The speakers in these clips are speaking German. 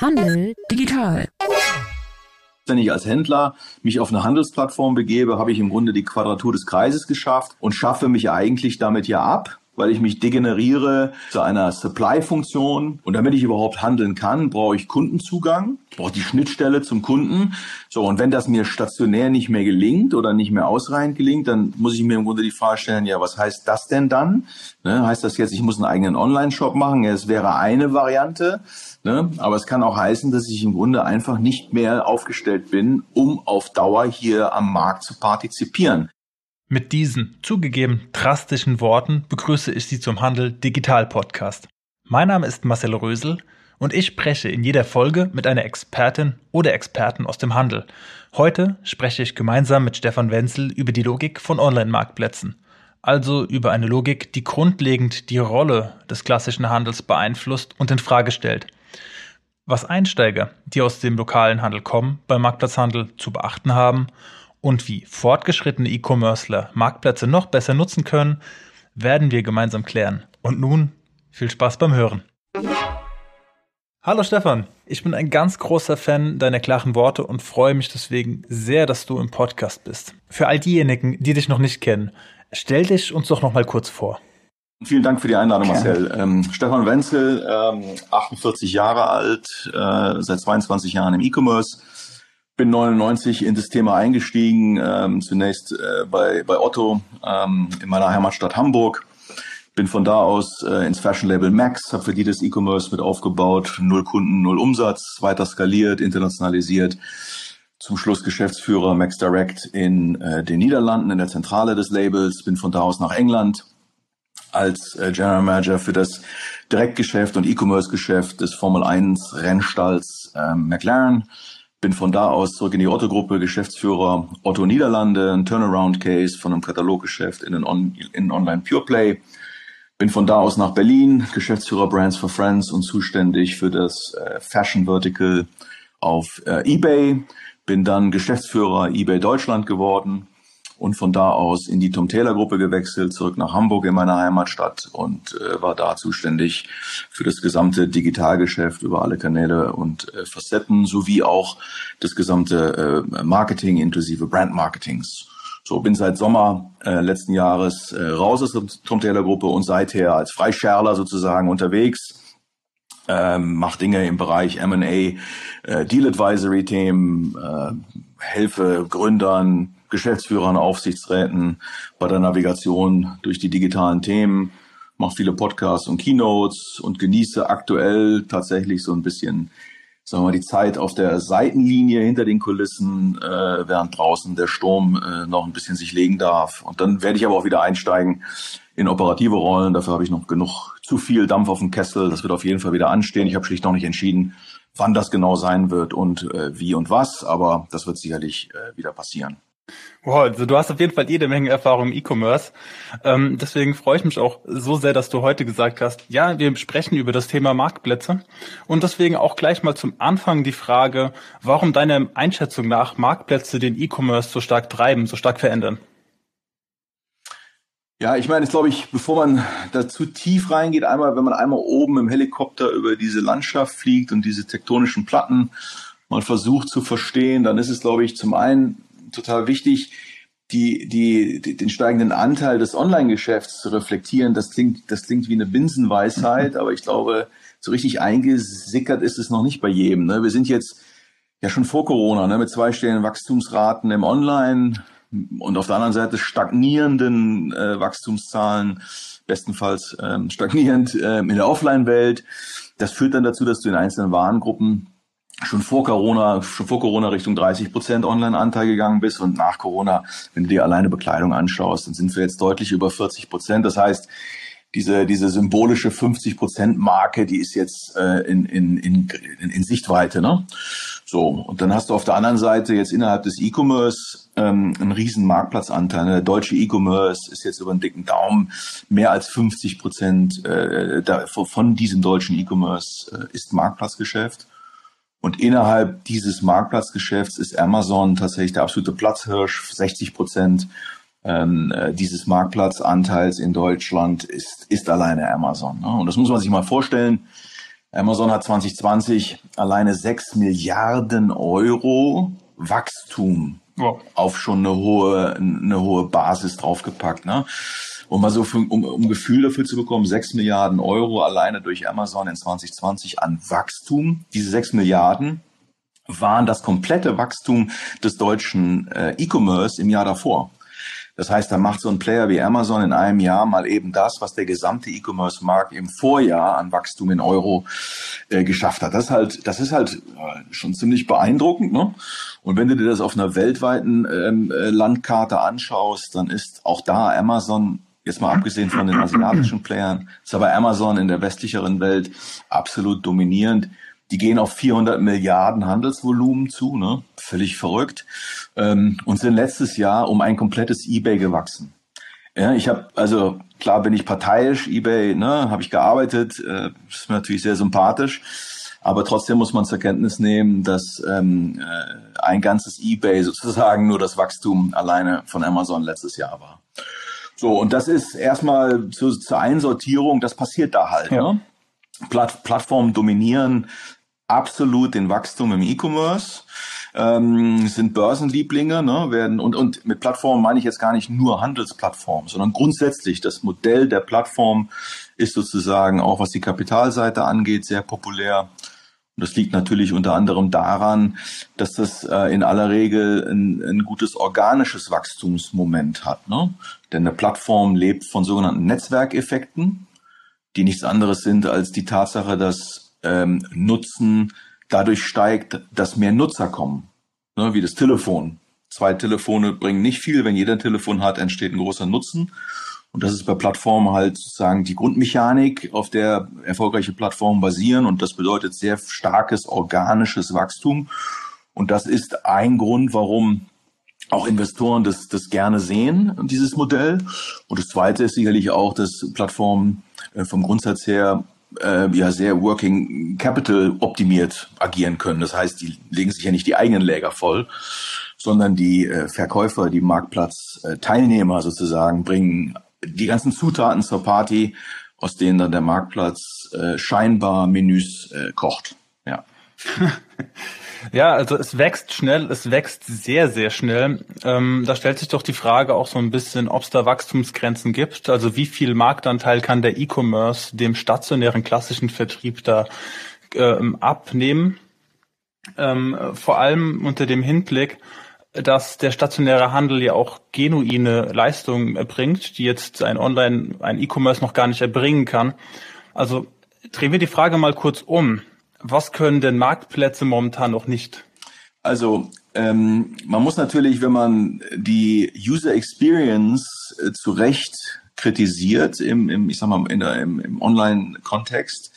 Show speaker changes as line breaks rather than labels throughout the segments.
Handel digital.
Wenn ich als Händler mich auf eine Handelsplattform begebe, habe ich im Grunde die Quadratur des Kreises geschafft und schaffe mich eigentlich damit ja ab, weil ich mich degeneriere zu einer Supply-Funktion. Und damit ich überhaupt handeln kann, brauche ich Kundenzugang, brauche die Schnittstelle zum Kunden. So, und wenn das mir stationär nicht mehr gelingt oder nicht mehr ausreichend gelingt, dann muss ich mir im Grunde die Frage stellen, ja, was heißt das denn dann? Ne, heißt das jetzt, ich muss einen eigenen Online-Shop machen? Es wäre eine Variante. Ne? Aber es kann auch heißen, dass ich im Grunde einfach nicht mehr aufgestellt bin, um auf Dauer hier am Markt zu partizipieren.
Mit diesen zugegeben drastischen Worten begrüße ich Sie zum Handel Digital Podcast. Mein Name ist Marcel Rösel und ich spreche in jeder Folge mit einer Expertin oder Experten aus dem Handel. Heute spreche ich gemeinsam mit Stefan Wenzel über die Logik von Online-Marktplätzen. Also über eine Logik, die grundlegend die Rolle des klassischen Handels beeinflusst und in Frage stellt. Was Einsteiger, die aus dem lokalen Handel kommen, beim Marktplatzhandel zu beachten haben und wie fortgeschrittene E-Commercer Marktplätze noch besser nutzen können, werden wir gemeinsam klären. Und nun viel Spaß beim Hören. Hallo Stefan, ich bin ein ganz großer Fan deiner klaren Worte und freue mich deswegen sehr, dass du im Podcast bist. Für all diejenigen, die dich noch nicht kennen, stell dich uns doch noch mal kurz vor.
Vielen Dank für die Einladung, Marcel. Ähm, Stefan Wenzel, ähm, 48 Jahre alt, äh, seit 22 Jahren im E-Commerce bin 99 in das Thema eingestiegen, ähm, zunächst äh, bei, bei Otto ähm, in meiner Heimatstadt Hamburg. Bin von da aus äh, ins Fashion Label Max, habe für die das E-Commerce mit aufgebaut, null Kunden, null Umsatz, weiter skaliert, internationalisiert. Zum Schluss Geschäftsführer Max Direct in äh, den Niederlanden, in der Zentrale des Labels. Bin von da aus nach England als äh, General Manager für das Direktgeschäft und E-Commerce-Geschäft des Formel 1 Rennstalls äh, McLaren bin von da aus zurück in die Otto-Gruppe, Geschäftsführer Otto Niederlande, ein Turnaround-Case von einem Kataloggeschäft in On in Online Pure Play. Bin von da aus nach Berlin, Geschäftsführer Brands for Friends und zuständig für das äh, Fashion Vertical auf äh, eBay. Bin dann Geschäftsführer eBay Deutschland geworden und von da aus in die Tom Taylor Gruppe gewechselt, zurück nach Hamburg in meiner Heimatstadt und äh, war da zuständig für das gesamte Digitalgeschäft über alle Kanäle und äh, Facetten sowie auch das gesamte äh, Marketing inklusive Brand Marketings. So bin seit Sommer äh, letzten Jahres äh, raus aus der Tom Taylor Gruppe und seither als Freischärler sozusagen unterwegs. Ähm, mache Dinge im Bereich M&A, äh, Deal Advisory Themen, äh, helfe Gründern, Geschäftsführern, Aufsichtsräten bei der Navigation durch die digitalen Themen, mache viele Podcasts und Keynotes und genieße aktuell tatsächlich so ein bisschen, sagen wir mal, die Zeit auf der Seitenlinie hinter den Kulissen, äh, während draußen der Sturm äh, noch ein bisschen sich legen darf. Und dann werde ich aber auch wieder einsteigen in operative Rollen. Dafür habe ich noch genug zu viel Dampf auf dem Kessel. Das wird auf jeden Fall wieder anstehen. Ich habe schlicht noch nicht entschieden, wann das genau sein wird und äh, wie und was, aber das wird sicherlich äh, wieder passieren.
Wow, also du hast auf jeden Fall jede Menge Erfahrung im E-Commerce. Ähm, deswegen freue ich mich auch so sehr, dass du heute gesagt hast, ja, wir sprechen über das Thema Marktplätze. Und deswegen auch gleich mal zum Anfang die Frage, warum deiner Einschätzung nach Marktplätze den E-Commerce so stark treiben, so stark verändern?
Ja, ich meine, jetzt glaube ich, bevor man da zu tief reingeht, einmal, wenn man einmal oben im Helikopter über diese Landschaft fliegt und diese tektonischen Platten mal versucht zu verstehen, dann ist es, glaube ich, zum einen total wichtig, die, die, die, den steigenden Anteil des Online-Geschäfts zu reflektieren. Das klingt, das klingt wie eine Binsenweisheit, aber ich glaube, so richtig eingesickert ist es noch nicht bei jedem. Ne? Wir sind jetzt ja schon vor Corona ne, mit zweistelligen Wachstumsraten im Online und auf der anderen Seite stagnierenden äh, Wachstumszahlen, bestenfalls ähm, stagnierend äh, in der Offline-Welt. Das führt dann dazu, dass du in einzelnen Warengruppen schon vor Corona, schon vor Corona Richtung 30 Prozent Online-Anteil gegangen bist und nach Corona, wenn du dir alleine Bekleidung anschaust, dann sind wir jetzt deutlich über 40 Prozent. Das heißt, diese, diese symbolische 50 Prozent Marke, die ist jetzt äh, in, in, in, in Sichtweite. Ne? So, und dann hast du auf der anderen Seite jetzt innerhalb des E-Commerce ähm, einen riesen Marktplatzanteil. Ne? Der deutsche E-Commerce ist jetzt über einen dicken Daumen mehr als 50 Prozent äh, von diesem deutschen E-Commerce äh, ist Marktplatzgeschäft. Und innerhalb dieses Marktplatzgeschäfts ist Amazon tatsächlich der absolute Platzhirsch. 60 Prozent ähm, äh, dieses Marktplatzanteils in Deutschland ist, ist alleine Amazon. Ne? Und das muss man sich mal vorstellen. Amazon hat 2020 alleine 6 Milliarden Euro Wachstum wow. auf schon eine hohe, eine hohe Basis draufgepackt. Ne? Um mal so, für, um, um Gefühl dafür zu bekommen, 6 Milliarden Euro alleine durch Amazon in 2020 an Wachstum. Diese 6 Milliarden waren das komplette Wachstum des deutschen äh, E-Commerce im Jahr davor. Das heißt, da macht so ein Player wie Amazon in einem Jahr mal eben das, was der gesamte E-Commerce-Markt im Vorjahr an Wachstum in Euro äh, geschafft hat. Das ist halt, das ist halt äh, schon ziemlich beeindruckend. Ne? Und wenn du dir das auf einer weltweiten ähm, äh, Landkarte anschaust, dann ist auch da Amazon jetzt mal abgesehen von den asiatischen Playern, ist aber Amazon in der westlicheren Welt absolut dominierend. Die gehen auf 400 Milliarden Handelsvolumen zu, ne? völlig verrückt, ähm, und sind letztes Jahr um ein komplettes eBay gewachsen. Ja, ich habe also klar bin ich parteiisch, eBay, ne, habe ich gearbeitet, äh, ist mir natürlich sehr sympathisch, aber trotzdem muss man zur Kenntnis nehmen, dass ähm, äh, ein ganzes eBay sozusagen nur das Wachstum alleine von Amazon letztes Jahr war. So und das ist erstmal zu, zur Einsortierung, das passiert da halt. Ja. Ne? Platt, Plattformen dominieren absolut den Wachstum im E-Commerce, ähm, sind Börsenlieblinge, ne, werden und, und mit Plattformen meine ich jetzt gar nicht nur Handelsplattformen, sondern grundsätzlich das Modell der Plattform ist sozusagen auch was die Kapitalseite angeht sehr populär. Und das liegt natürlich unter anderem daran, dass das äh, in aller Regel ein, ein gutes organisches Wachstumsmoment hat. Ne? Denn eine Plattform lebt von sogenannten Netzwerkeffekten, die nichts anderes sind als die Tatsache, dass ähm, Nutzen dadurch steigt, dass mehr Nutzer kommen. Ne, wie das Telefon. Zwei Telefone bringen nicht viel. Wenn jeder ein Telefon hat, entsteht ein großer Nutzen. Und das ist bei Plattformen halt sozusagen die Grundmechanik, auf der erfolgreiche Plattformen basieren. Und das bedeutet sehr starkes organisches Wachstum. Und das ist ein Grund, warum auch Investoren das, das gerne sehen, dieses Modell. Und das zweite ist sicherlich auch, dass Plattformen äh, vom Grundsatz her äh, ja sehr Working Capital optimiert agieren können. Das heißt, die legen sich ja nicht die eigenen Läger voll, sondern die äh, Verkäufer, die Marktplatzteilnehmer sozusagen bringen die ganzen Zutaten zur Party, aus denen dann der Marktplatz äh, scheinbar Menüs äh, kocht. Ja.
Ja, also es wächst schnell, es wächst sehr, sehr schnell. Ähm, da stellt sich doch die Frage auch so ein bisschen, ob es da Wachstumsgrenzen gibt. Also wie viel Marktanteil kann der E-Commerce dem stationären klassischen Vertrieb da ähm, abnehmen? Ähm, vor allem unter dem Hinblick, dass der stationäre Handel ja auch genuine Leistungen erbringt, die jetzt ein Online, ein E-Commerce noch gar nicht erbringen kann. Also drehen wir die Frage mal kurz um. Was können denn Marktplätze momentan noch nicht?
Also ähm, man muss natürlich, wenn man die User Experience äh, zu Recht kritisiert im, im ich sag mal, in der, im, im Online-Kontext,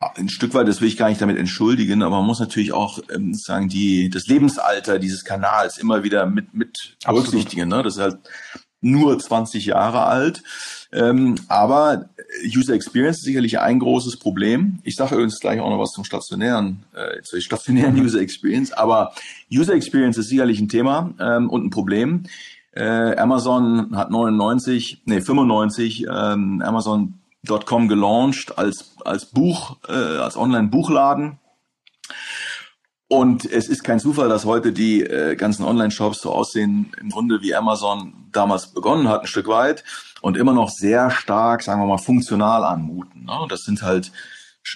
ein Stück weit, das will ich gar nicht damit entschuldigen, aber man muss natürlich auch ähm, sagen, die, das Lebensalter dieses Kanals immer wieder mit, mit berücksichtigen. Ne? Das ist halt nur 20 Jahre alt. Ähm, aber User Experience ist sicherlich ein großes Problem. Ich sage übrigens gleich auch noch was zum stationären, äh, zur stationären. User Experience. Aber User Experience ist sicherlich ein Thema ähm, und ein Problem. Äh, Amazon hat 99, nee 95 ähm, Amazon.com gelauncht als als Buch, äh, als Online-Buchladen. Und es ist kein Zufall, dass heute die äh, ganzen Online-Shops so aussehen, im Grunde wie Amazon damals begonnen hat, ein Stück weit und immer noch sehr stark, sagen wir mal, funktional anmuten. Ne? Das sind halt,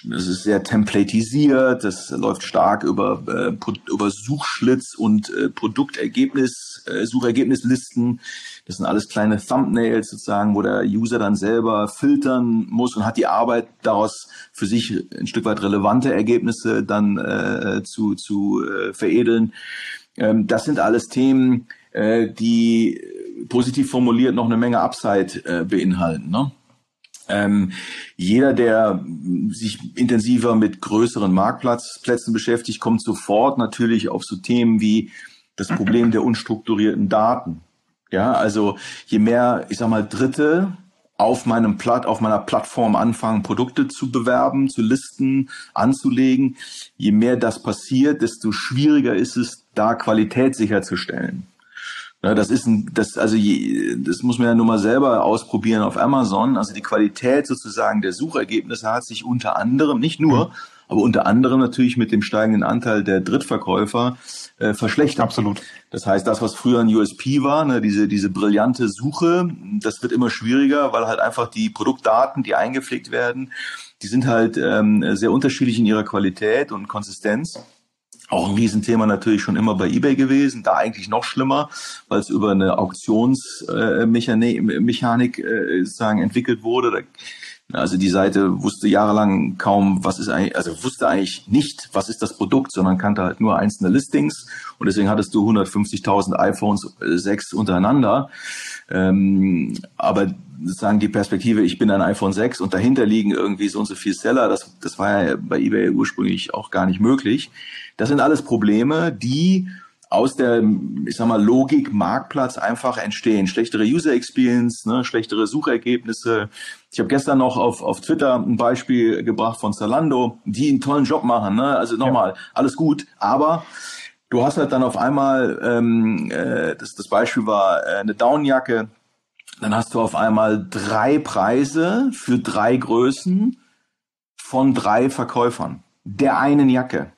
das ist sehr templatisiert, das läuft stark über, äh, über Suchschlitz und äh, Produktergebnis, äh, Suchergebnislisten. Das sind alles kleine Thumbnails sozusagen, wo der User dann selber filtern muss und hat die Arbeit daraus für sich ein Stück weit relevante Ergebnisse dann äh, zu, zu äh, veredeln. Ähm, das sind alles Themen, äh, die positiv formuliert noch eine Menge Upside äh, beinhalten. Ne? Ähm, jeder, der sich intensiver mit größeren Marktplätzen beschäftigt, kommt sofort natürlich auf so Themen wie das Problem der unstrukturierten Daten. Ja, also je mehr, ich sag mal, Dritte auf meinem Platt, auf meiner Plattform anfangen, Produkte zu bewerben, zu listen, anzulegen, je mehr das passiert, desto schwieriger ist es, da Qualität sicherzustellen. Ja, das ist ein, das, also je, das muss man ja nur mal selber ausprobieren auf Amazon. Also die Qualität sozusagen der Suchergebnisse hat sich unter anderem, nicht nur, aber unter anderem natürlich mit dem steigenden Anteil der Drittverkäufer äh, verschlechtert.
Absolut.
Das heißt, das, was früher ein USP war, ne, diese, diese brillante Suche, das wird immer schwieriger, weil halt einfach die Produktdaten, die eingepflegt werden, die sind halt ähm, sehr unterschiedlich in ihrer Qualität und Konsistenz. Auch ein Riesenthema natürlich schon immer bei eBay gewesen, da eigentlich noch schlimmer, weil es über eine Auktionsmechanik äh, sozusagen entwickelt wurde. Also die Seite wusste jahrelang kaum, was ist eigentlich, also wusste eigentlich nicht, was ist das Produkt, sondern kannte halt nur einzelne Listings und deswegen hattest du 150.000 iPhones 6 untereinander. Ähm, aber sozusagen die Perspektive, ich bin ein iPhone 6 und dahinter liegen irgendwie so und so viel Seller, das, das war ja bei eBay ursprünglich auch gar nicht möglich. Das sind alles Probleme, die aus der, ich sag mal, Logik Marktplatz einfach entstehen. Schlechtere User Experience, ne, schlechtere Suchergebnisse. Ich habe gestern noch auf, auf Twitter ein Beispiel gebracht von Zalando, die einen tollen Job machen. Ne? Also nochmal, ja. alles gut, aber du hast halt dann auf einmal, ähm, äh, das, das Beispiel war äh, eine Downjacke, dann hast du auf einmal drei Preise für drei Größen von drei Verkäufern der einen Jacke.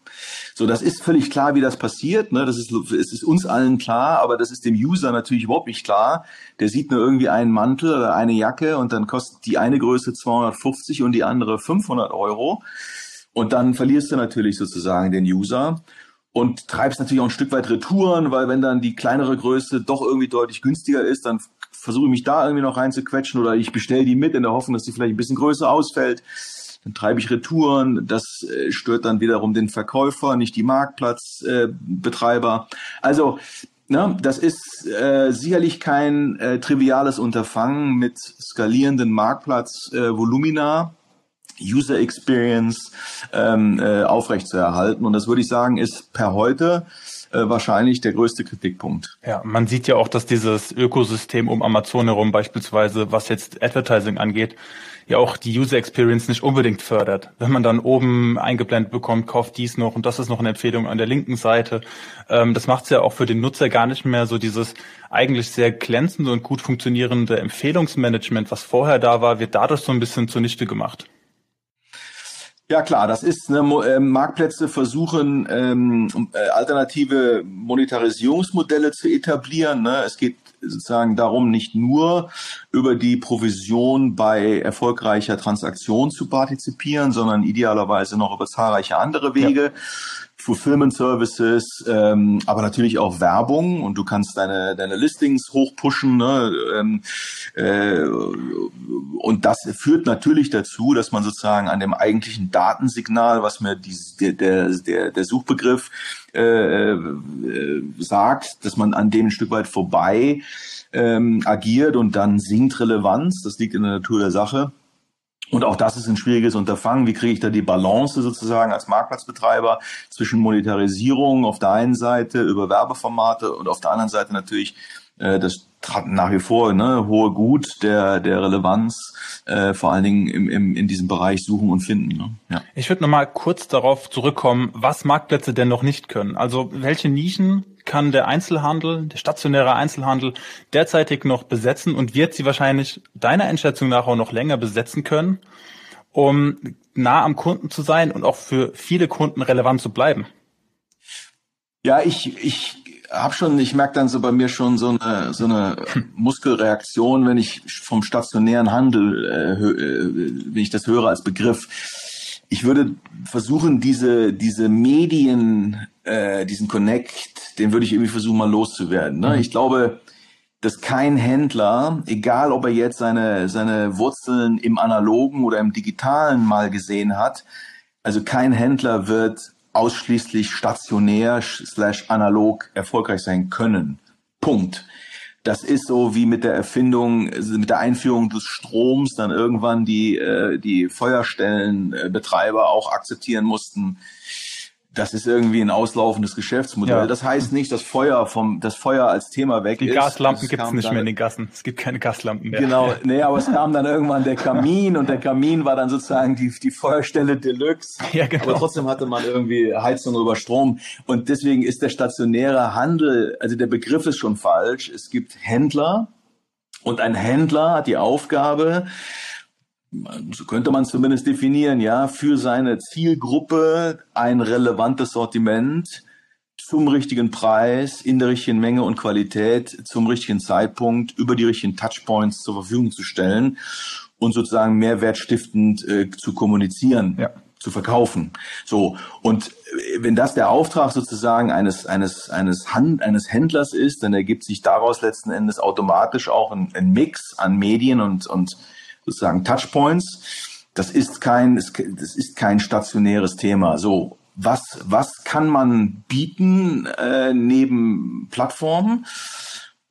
So, das ist völlig klar, wie das passiert. Ne? Das ist, es ist uns allen klar, aber das ist dem User natürlich überhaupt nicht klar. Der sieht nur irgendwie einen Mantel oder eine Jacke und dann kostet die eine Größe 250 und die andere 500 Euro. Und dann verlierst du natürlich sozusagen den User und treibst natürlich auch ein Stück weit Retouren, weil wenn dann die kleinere Größe doch irgendwie deutlich günstiger ist, dann versuche ich mich da irgendwie noch reinzuquetschen oder ich bestelle die mit in der Hoffnung, dass die vielleicht ein bisschen größer ausfällt dann treibe ich Retouren, das äh, stört dann wiederum den Verkäufer, nicht die Marktplatzbetreiber. Äh, also Ne, das ist äh, sicherlich kein äh, triviales Unterfangen mit skalierenden Marktplatzvolumina, äh, User Experience ähm, äh, aufrechtzuerhalten. Und das würde ich sagen, ist per heute äh, wahrscheinlich der größte Kritikpunkt.
Ja, man sieht ja auch, dass dieses Ökosystem um Amazon herum beispielsweise, was jetzt Advertising angeht, ja auch die User Experience nicht unbedingt fördert. Wenn man dann oben eingeblendet bekommt, kauft dies noch und das ist noch eine Empfehlung an der linken Seite. Ähm, das macht es ja auch für den Nutzer gar nicht mehr so dieses eigentlich sehr glänzende und gut funktionierende Empfehlungsmanagement, was vorher da war, wird dadurch so ein bisschen zunichte gemacht.
Ja klar, das ist ne, äh, Marktplätze versuchen ähm, äh, alternative Monetarisierungsmodelle zu etablieren. Ne? Es geht sozusagen darum, nicht nur über die Provision bei erfolgreicher Transaktion zu partizipieren, sondern idealerweise noch über zahlreiche andere Wege. Ja. Fulfillment Services, ähm, aber natürlich auch Werbung und du kannst deine, deine Listings hochpushen. Ne? Ähm, äh, und das führt natürlich dazu, dass man sozusagen an dem eigentlichen Datensignal, was mir die, der, der, der Suchbegriff äh, äh, sagt, dass man an dem ein Stück weit vorbei ähm, agiert und dann sinkt Relevanz. Das liegt in der Natur der Sache. Und auch das ist ein schwieriges Unterfangen. Wie kriege ich da die Balance sozusagen als Marktplatzbetreiber zwischen Monetarisierung auf der einen Seite über Werbeformate und auf der anderen Seite natürlich äh, das nach wie vor ne, hohe Gut der, der Relevanz, äh, vor allen Dingen im, im, in diesem Bereich Suchen und Finden. Ne?
Ja. Ich würde nochmal kurz darauf zurückkommen, was Marktplätze denn noch nicht können. Also welche Nischen kann der Einzelhandel, der stationäre Einzelhandel derzeitig noch besetzen und wird sie wahrscheinlich deiner Einschätzung nach auch noch länger besetzen können, um nah am Kunden zu sein und auch für viele Kunden relevant zu bleiben?
Ja, ich, ich habe schon, ich merke dann so bei mir schon so eine, so eine Muskelreaktion, wenn ich vom stationären Handel, äh, äh wenn ich das höre als Begriff ich würde versuchen, diese, diese Medien, äh, diesen Connect, den würde ich irgendwie versuchen, mal loszuwerden. Ne? Mhm. Ich glaube, dass kein Händler, egal ob er jetzt seine, seine Wurzeln im Analogen oder im Digitalen mal gesehen hat, also kein Händler wird ausschließlich stationär slash analog erfolgreich sein können. Punkt. Das ist so wie mit der Erfindung, also mit der Einführung des Stroms dann irgendwann die, äh, die Feuerstellenbetreiber auch akzeptieren mussten. Das ist irgendwie ein auslaufendes Geschäftsmodell. Ja. Das heißt nicht, dass Feuer vom, das Feuer als Thema weg
die
ist.
Die Gaslampen gibt es nicht mehr in den Gassen. Es gibt keine Gaslampen mehr.
Genau, nee, aber es kam dann irgendwann der Kamin und der Kamin war dann sozusagen die, die Feuerstelle Deluxe. Ja, genau. Aber trotzdem hatte man irgendwie Heizung über Strom. Und deswegen ist der stationäre Handel, also der Begriff ist schon falsch. Es gibt Händler und ein Händler hat die Aufgabe, so könnte man zumindest definieren, ja, für seine Zielgruppe ein relevantes Sortiment zum richtigen Preis, in der richtigen Menge und Qualität, zum richtigen Zeitpunkt, über die richtigen Touchpoints zur Verfügung zu stellen und sozusagen mehrwertstiftend äh, zu kommunizieren. Ja zu verkaufen. So und äh, wenn das der Auftrag sozusagen eines eines eines Hand, eines Händlers ist, dann ergibt sich daraus letzten Endes automatisch auch ein, ein Mix an Medien und und sozusagen Touchpoints. Das ist kein, das ist kein stationäres Thema. So, was, was kann man bieten äh, neben Plattformen?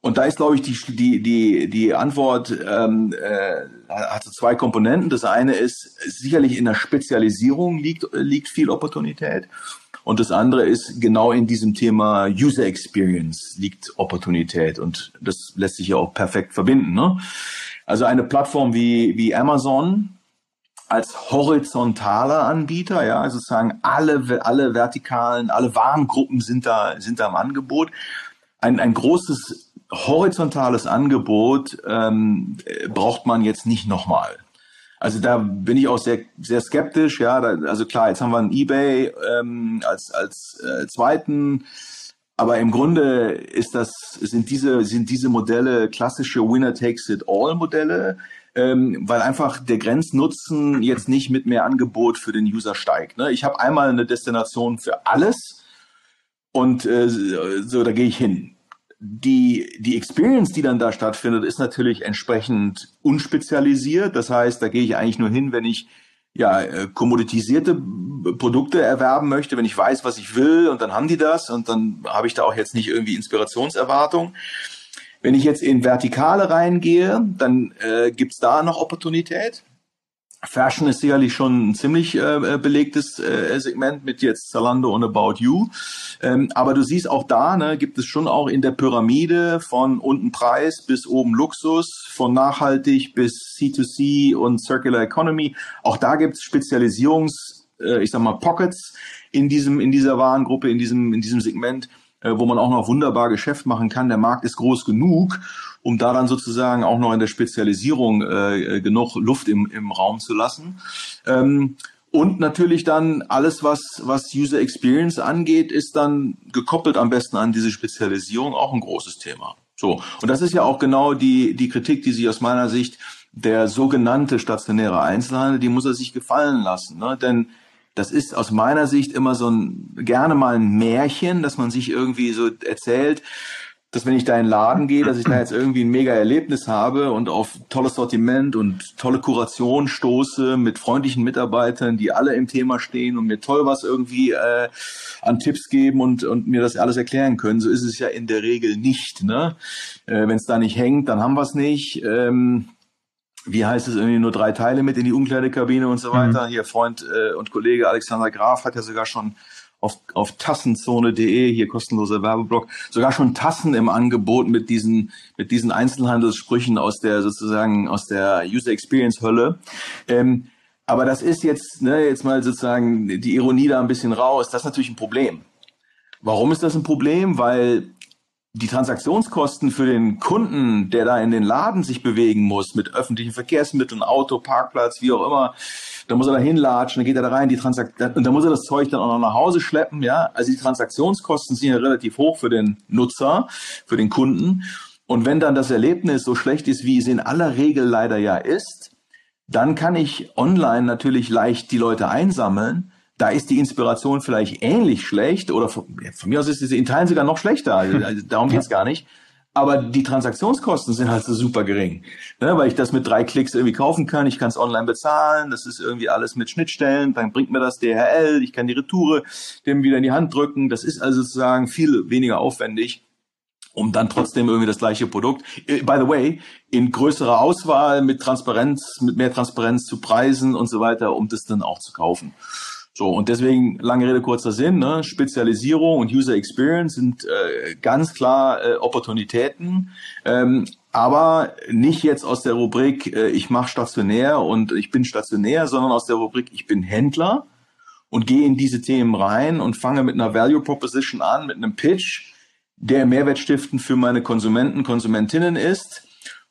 Und da ist, glaube ich, die, die, die, die Antwort ähm, äh, hat zwei Komponenten. Das eine ist, sicherlich in der Spezialisierung liegt, liegt viel Opportunität. Und das andere ist, genau in diesem Thema User Experience liegt Opportunität. Und das lässt sich ja auch perfekt verbinden. Ne? Also eine Plattform wie, wie Amazon als horizontaler Anbieter, ja, also sozusagen alle, alle vertikalen, alle Warengruppen sind da, sind da im Angebot. Ein, ein großes horizontales Angebot ähm, braucht man jetzt nicht nochmal. Also da bin ich auch sehr, sehr skeptisch. Ja, da, also klar, jetzt haben wir ein eBay ähm, als als äh, zweiten aber im Grunde ist das, sind diese, sind diese Modelle klassische Winner-Takes-it-all-Modelle, ähm, weil einfach der Grenznutzen jetzt nicht mit mehr Angebot für den User steigt. Ne? Ich habe einmal eine Destination für alles und äh, so, da gehe ich hin. Die, die Experience, die dann da stattfindet, ist natürlich entsprechend unspezialisiert. Das heißt, da gehe ich eigentlich nur hin, wenn ich ja, äh, kommoditisierte Produkte erwerben möchte, wenn ich weiß, was ich will und dann haben die das und dann habe ich da auch jetzt nicht irgendwie Inspirationserwartung. Wenn ich jetzt in Vertikale reingehe, dann äh, gibt's da noch Opportunität. Fashion ist sicherlich schon ein ziemlich äh, belegtes äh, Segment mit jetzt Zalando und About You. Ähm, aber du siehst auch da, ne, gibt es schon auch in der Pyramide von unten Preis bis oben Luxus, von nachhaltig bis C2C und Circular Economy. Auch da gibt es Spezialisierungs, äh, ich sag mal, Pockets in diesem, in dieser Warengruppe, in diesem, in diesem Segment, äh, wo man auch noch wunderbar Geschäft machen kann. Der Markt ist groß genug um da dann sozusagen auch noch in der Spezialisierung äh, genug Luft im, im Raum zu lassen. Ähm, und natürlich dann alles, was, was User Experience angeht, ist dann gekoppelt am besten an diese Spezialisierung auch ein großes Thema. So. Und das ist ja auch genau die, die Kritik, die sich aus meiner Sicht der sogenannte stationäre Einzelhandel, die muss er sich gefallen lassen. Ne? Denn das ist aus meiner Sicht immer so ein, gerne mal ein Märchen, dass man sich irgendwie so erzählt, dass wenn ich da in den Laden gehe, dass ich da jetzt irgendwie ein mega Erlebnis habe und auf tolles Sortiment und tolle Kuration stoße mit freundlichen Mitarbeitern, die alle im Thema stehen und mir toll was irgendwie äh, an Tipps geben und, und mir das alles erklären können. So ist es ja in der Regel nicht. Ne? Äh, wenn es da nicht hängt, dann haben wir es nicht. Ähm, wie heißt es irgendwie nur drei Teile mit in die Umkleidekabine und so weiter. Mhm. Hier Freund äh, und Kollege Alexander Graf hat ja sogar schon auf, auf tassenzone.de, hier kostenloser Werbeblock, sogar schon Tassen im Angebot mit diesen, mit diesen Einzelhandelssprüchen aus der sozusagen aus der User Experience Hölle. Ähm, aber das ist jetzt, ne, jetzt mal sozusagen die Ironie da ein bisschen raus, das ist natürlich ein Problem. Warum ist das ein Problem? Weil die Transaktionskosten für den Kunden, der da in den Laden sich bewegen muss, mit öffentlichen Verkehrsmitteln, Auto, Parkplatz, wie auch immer, da muss er da hinlatschen, dann geht er da rein, die Transaktion, und dann muss er das Zeug dann auch noch nach Hause schleppen, ja. Also die Transaktionskosten sind ja relativ hoch für den Nutzer, für den Kunden. Und wenn dann das Erlebnis so schlecht ist, wie es in aller Regel leider ja ist, dann kann ich online natürlich leicht die Leute einsammeln. Da ist die Inspiration vielleicht ähnlich schlecht oder von, von mir aus ist sie in Teilen sogar noch schlechter. Also, also darum geht's gar nicht. Aber die Transaktionskosten sind halt so super gering, ne, weil ich das mit drei Klicks irgendwie kaufen kann. Ich kann es online bezahlen. Das ist irgendwie alles mit Schnittstellen. Dann bringt mir das DHL. Ich kann die Retoure dem wieder in die Hand drücken. Das ist also sozusagen viel weniger aufwendig, um dann trotzdem irgendwie das gleiche Produkt, äh, by the way, in größerer Auswahl mit Transparenz, mit mehr Transparenz zu Preisen und so weiter, um das dann auch zu kaufen. So, und deswegen, lange Rede, kurzer Sinn, ne? Spezialisierung und User Experience sind äh, ganz klar äh, Opportunitäten, ähm, aber nicht jetzt aus der Rubrik, äh, ich mache stationär und ich bin stationär, sondern aus der Rubrik, ich bin Händler und gehe in diese Themen rein und fange mit einer Value Proposition an, mit einem Pitch, der Mehrwert stiften für meine Konsumenten, Konsumentinnen ist.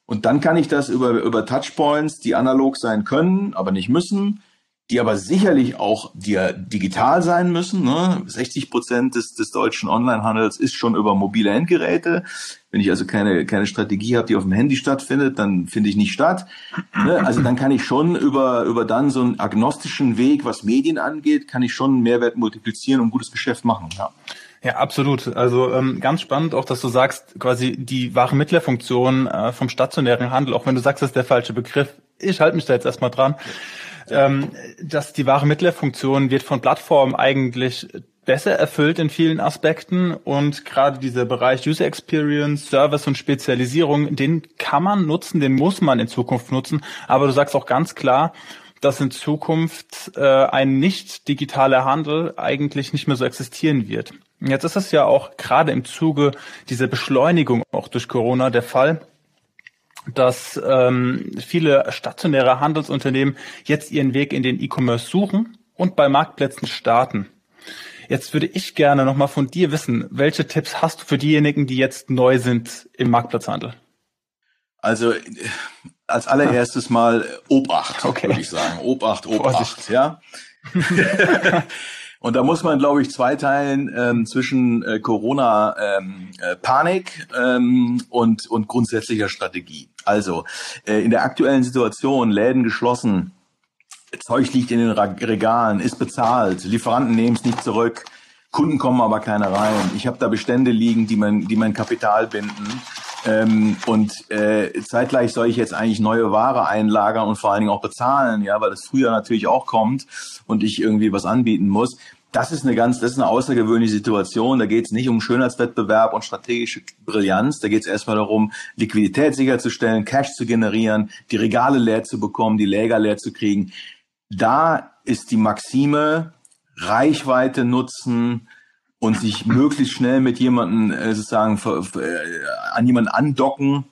Und dann kann ich das über, über Touchpoints, die analog sein können, aber nicht müssen, die aber sicherlich auch digital sein müssen. Ne? 60 Prozent des, des deutschen Onlinehandels ist schon über mobile Endgeräte. Wenn ich also keine, keine Strategie habe, die auf dem Handy stattfindet, dann finde ich nicht statt. Ne? Also dann kann ich schon über, über dann so einen agnostischen Weg, was Medien angeht, kann ich schon Mehrwert multiplizieren und gutes Geschäft machen.
Ja. Ja, absolut. Also ähm, ganz spannend auch, dass du sagst, quasi die Warenmittlerfunktion äh, vom stationären Handel, auch wenn du sagst, das ist der falsche Begriff. Ich halte mich da jetzt erstmal dran ähm, dass die wahre Mittlerfunktion wird von Plattformen eigentlich besser erfüllt in vielen Aspekten und gerade dieser Bereich User Experience, Service und Spezialisierung, den kann man nutzen, den muss man in Zukunft nutzen. Aber du sagst auch ganz klar, dass in Zukunft äh, ein nicht digitaler Handel eigentlich nicht mehr so existieren wird. Jetzt ist es ja auch gerade im Zuge dieser Beschleunigung auch durch Corona der Fall, dass ähm, viele stationäre Handelsunternehmen jetzt ihren Weg in den E-Commerce suchen und bei Marktplätzen starten. Jetzt würde ich gerne nochmal von dir wissen, welche Tipps hast du für diejenigen, die jetzt neu sind im Marktplatzhandel?
Also als allererstes mal Obacht, okay. würde ich sagen. Obacht, Obacht, Vorsicht. ja. Und da muss man, glaube ich, zweiteilen ähm, zwischen äh, Corona-Panik ähm, ähm, und, und grundsätzlicher Strategie. Also äh, in der aktuellen Situation, Läden geschlossen, Zeug liegt in den Regalen, ist bezahlt, Lieferanten nehmen es nicht zurück, Kunden kommen aber keine rein. Ich habe da Bestände liegen, die mein, die mein Kapital binden. Ähm, und äh, zeitgleich soll ich jetzt eigentlich neue Ware einlagern und vor allen Dingen auch bezahlen, ja, weil das früher natürlich auch kommt und ich irgendwie was anbieten muss. Das ist eine ganz, das ist eine außergewöhnliche Situation. Da geht es nicht um Schönheitswettbewerb und strategische Brillanz. Da geht es erstmal darum, Liquidität sicherzustellen, Cash zu generieren, die Regale leer zu bekommen, die Läger leer zu kriegen. Da ist die Maxime Reichweite nutzen und sich möglichst schnell mit jemandem äh, sozusagen äh, an jemanden andocken,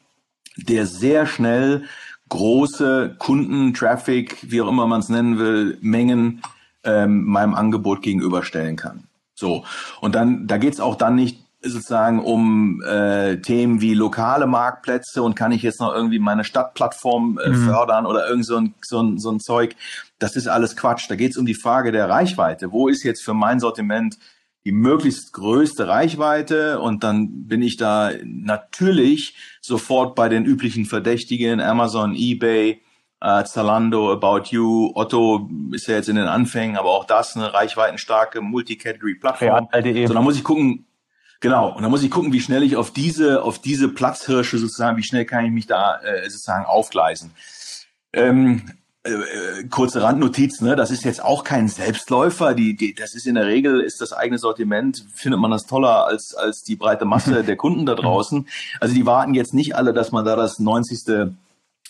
der sehr schnell große Kunden, Traffic, wie auch immer man es nennen will, Mengen ähm, meinem Angebot gegenüberstellen kann. So, und dann, da geht's auch dann nicht sozusagen um äh, Themen wie lokale Marktplätze und kann ich jetzt noch irgendwie meine Stadtplattform äh, mhm. fördern oder irgend so ein, so, ein, so ein Zeug. Das ist alles Quatsch. Da geht's um die Frage der Reichweite. Wo ist jetzt für mein Sortiment die möglichst größte Reichweite und dann bin ich da natürlich sofort bei den üblichen Verdächtigen, Amazon, eBay, äh, Zalando, About You, Otto ist ja jetzt in den Anfängen, aber auch das eine reichweitenstarke Multicategory-Plattform. Ja, so, dann muss ich gucken, genau, und dann muss ich gucken, wie schnell ich auf diese, auf diese Platzhirsche sozusagen, wie schnell kann ich mich da äh, sozusagen aufgleisen. Ähm, äh, äh, kurze Randnotiz, ne, das ist jetzt auch kein Selbstläufer. Die, die, das ist in der Regel ist das eigene Sortiment, findet man das toller als als die breite Masse der Kunden da draußen. Also die warten jetzt nicht alle, dass man da das 90.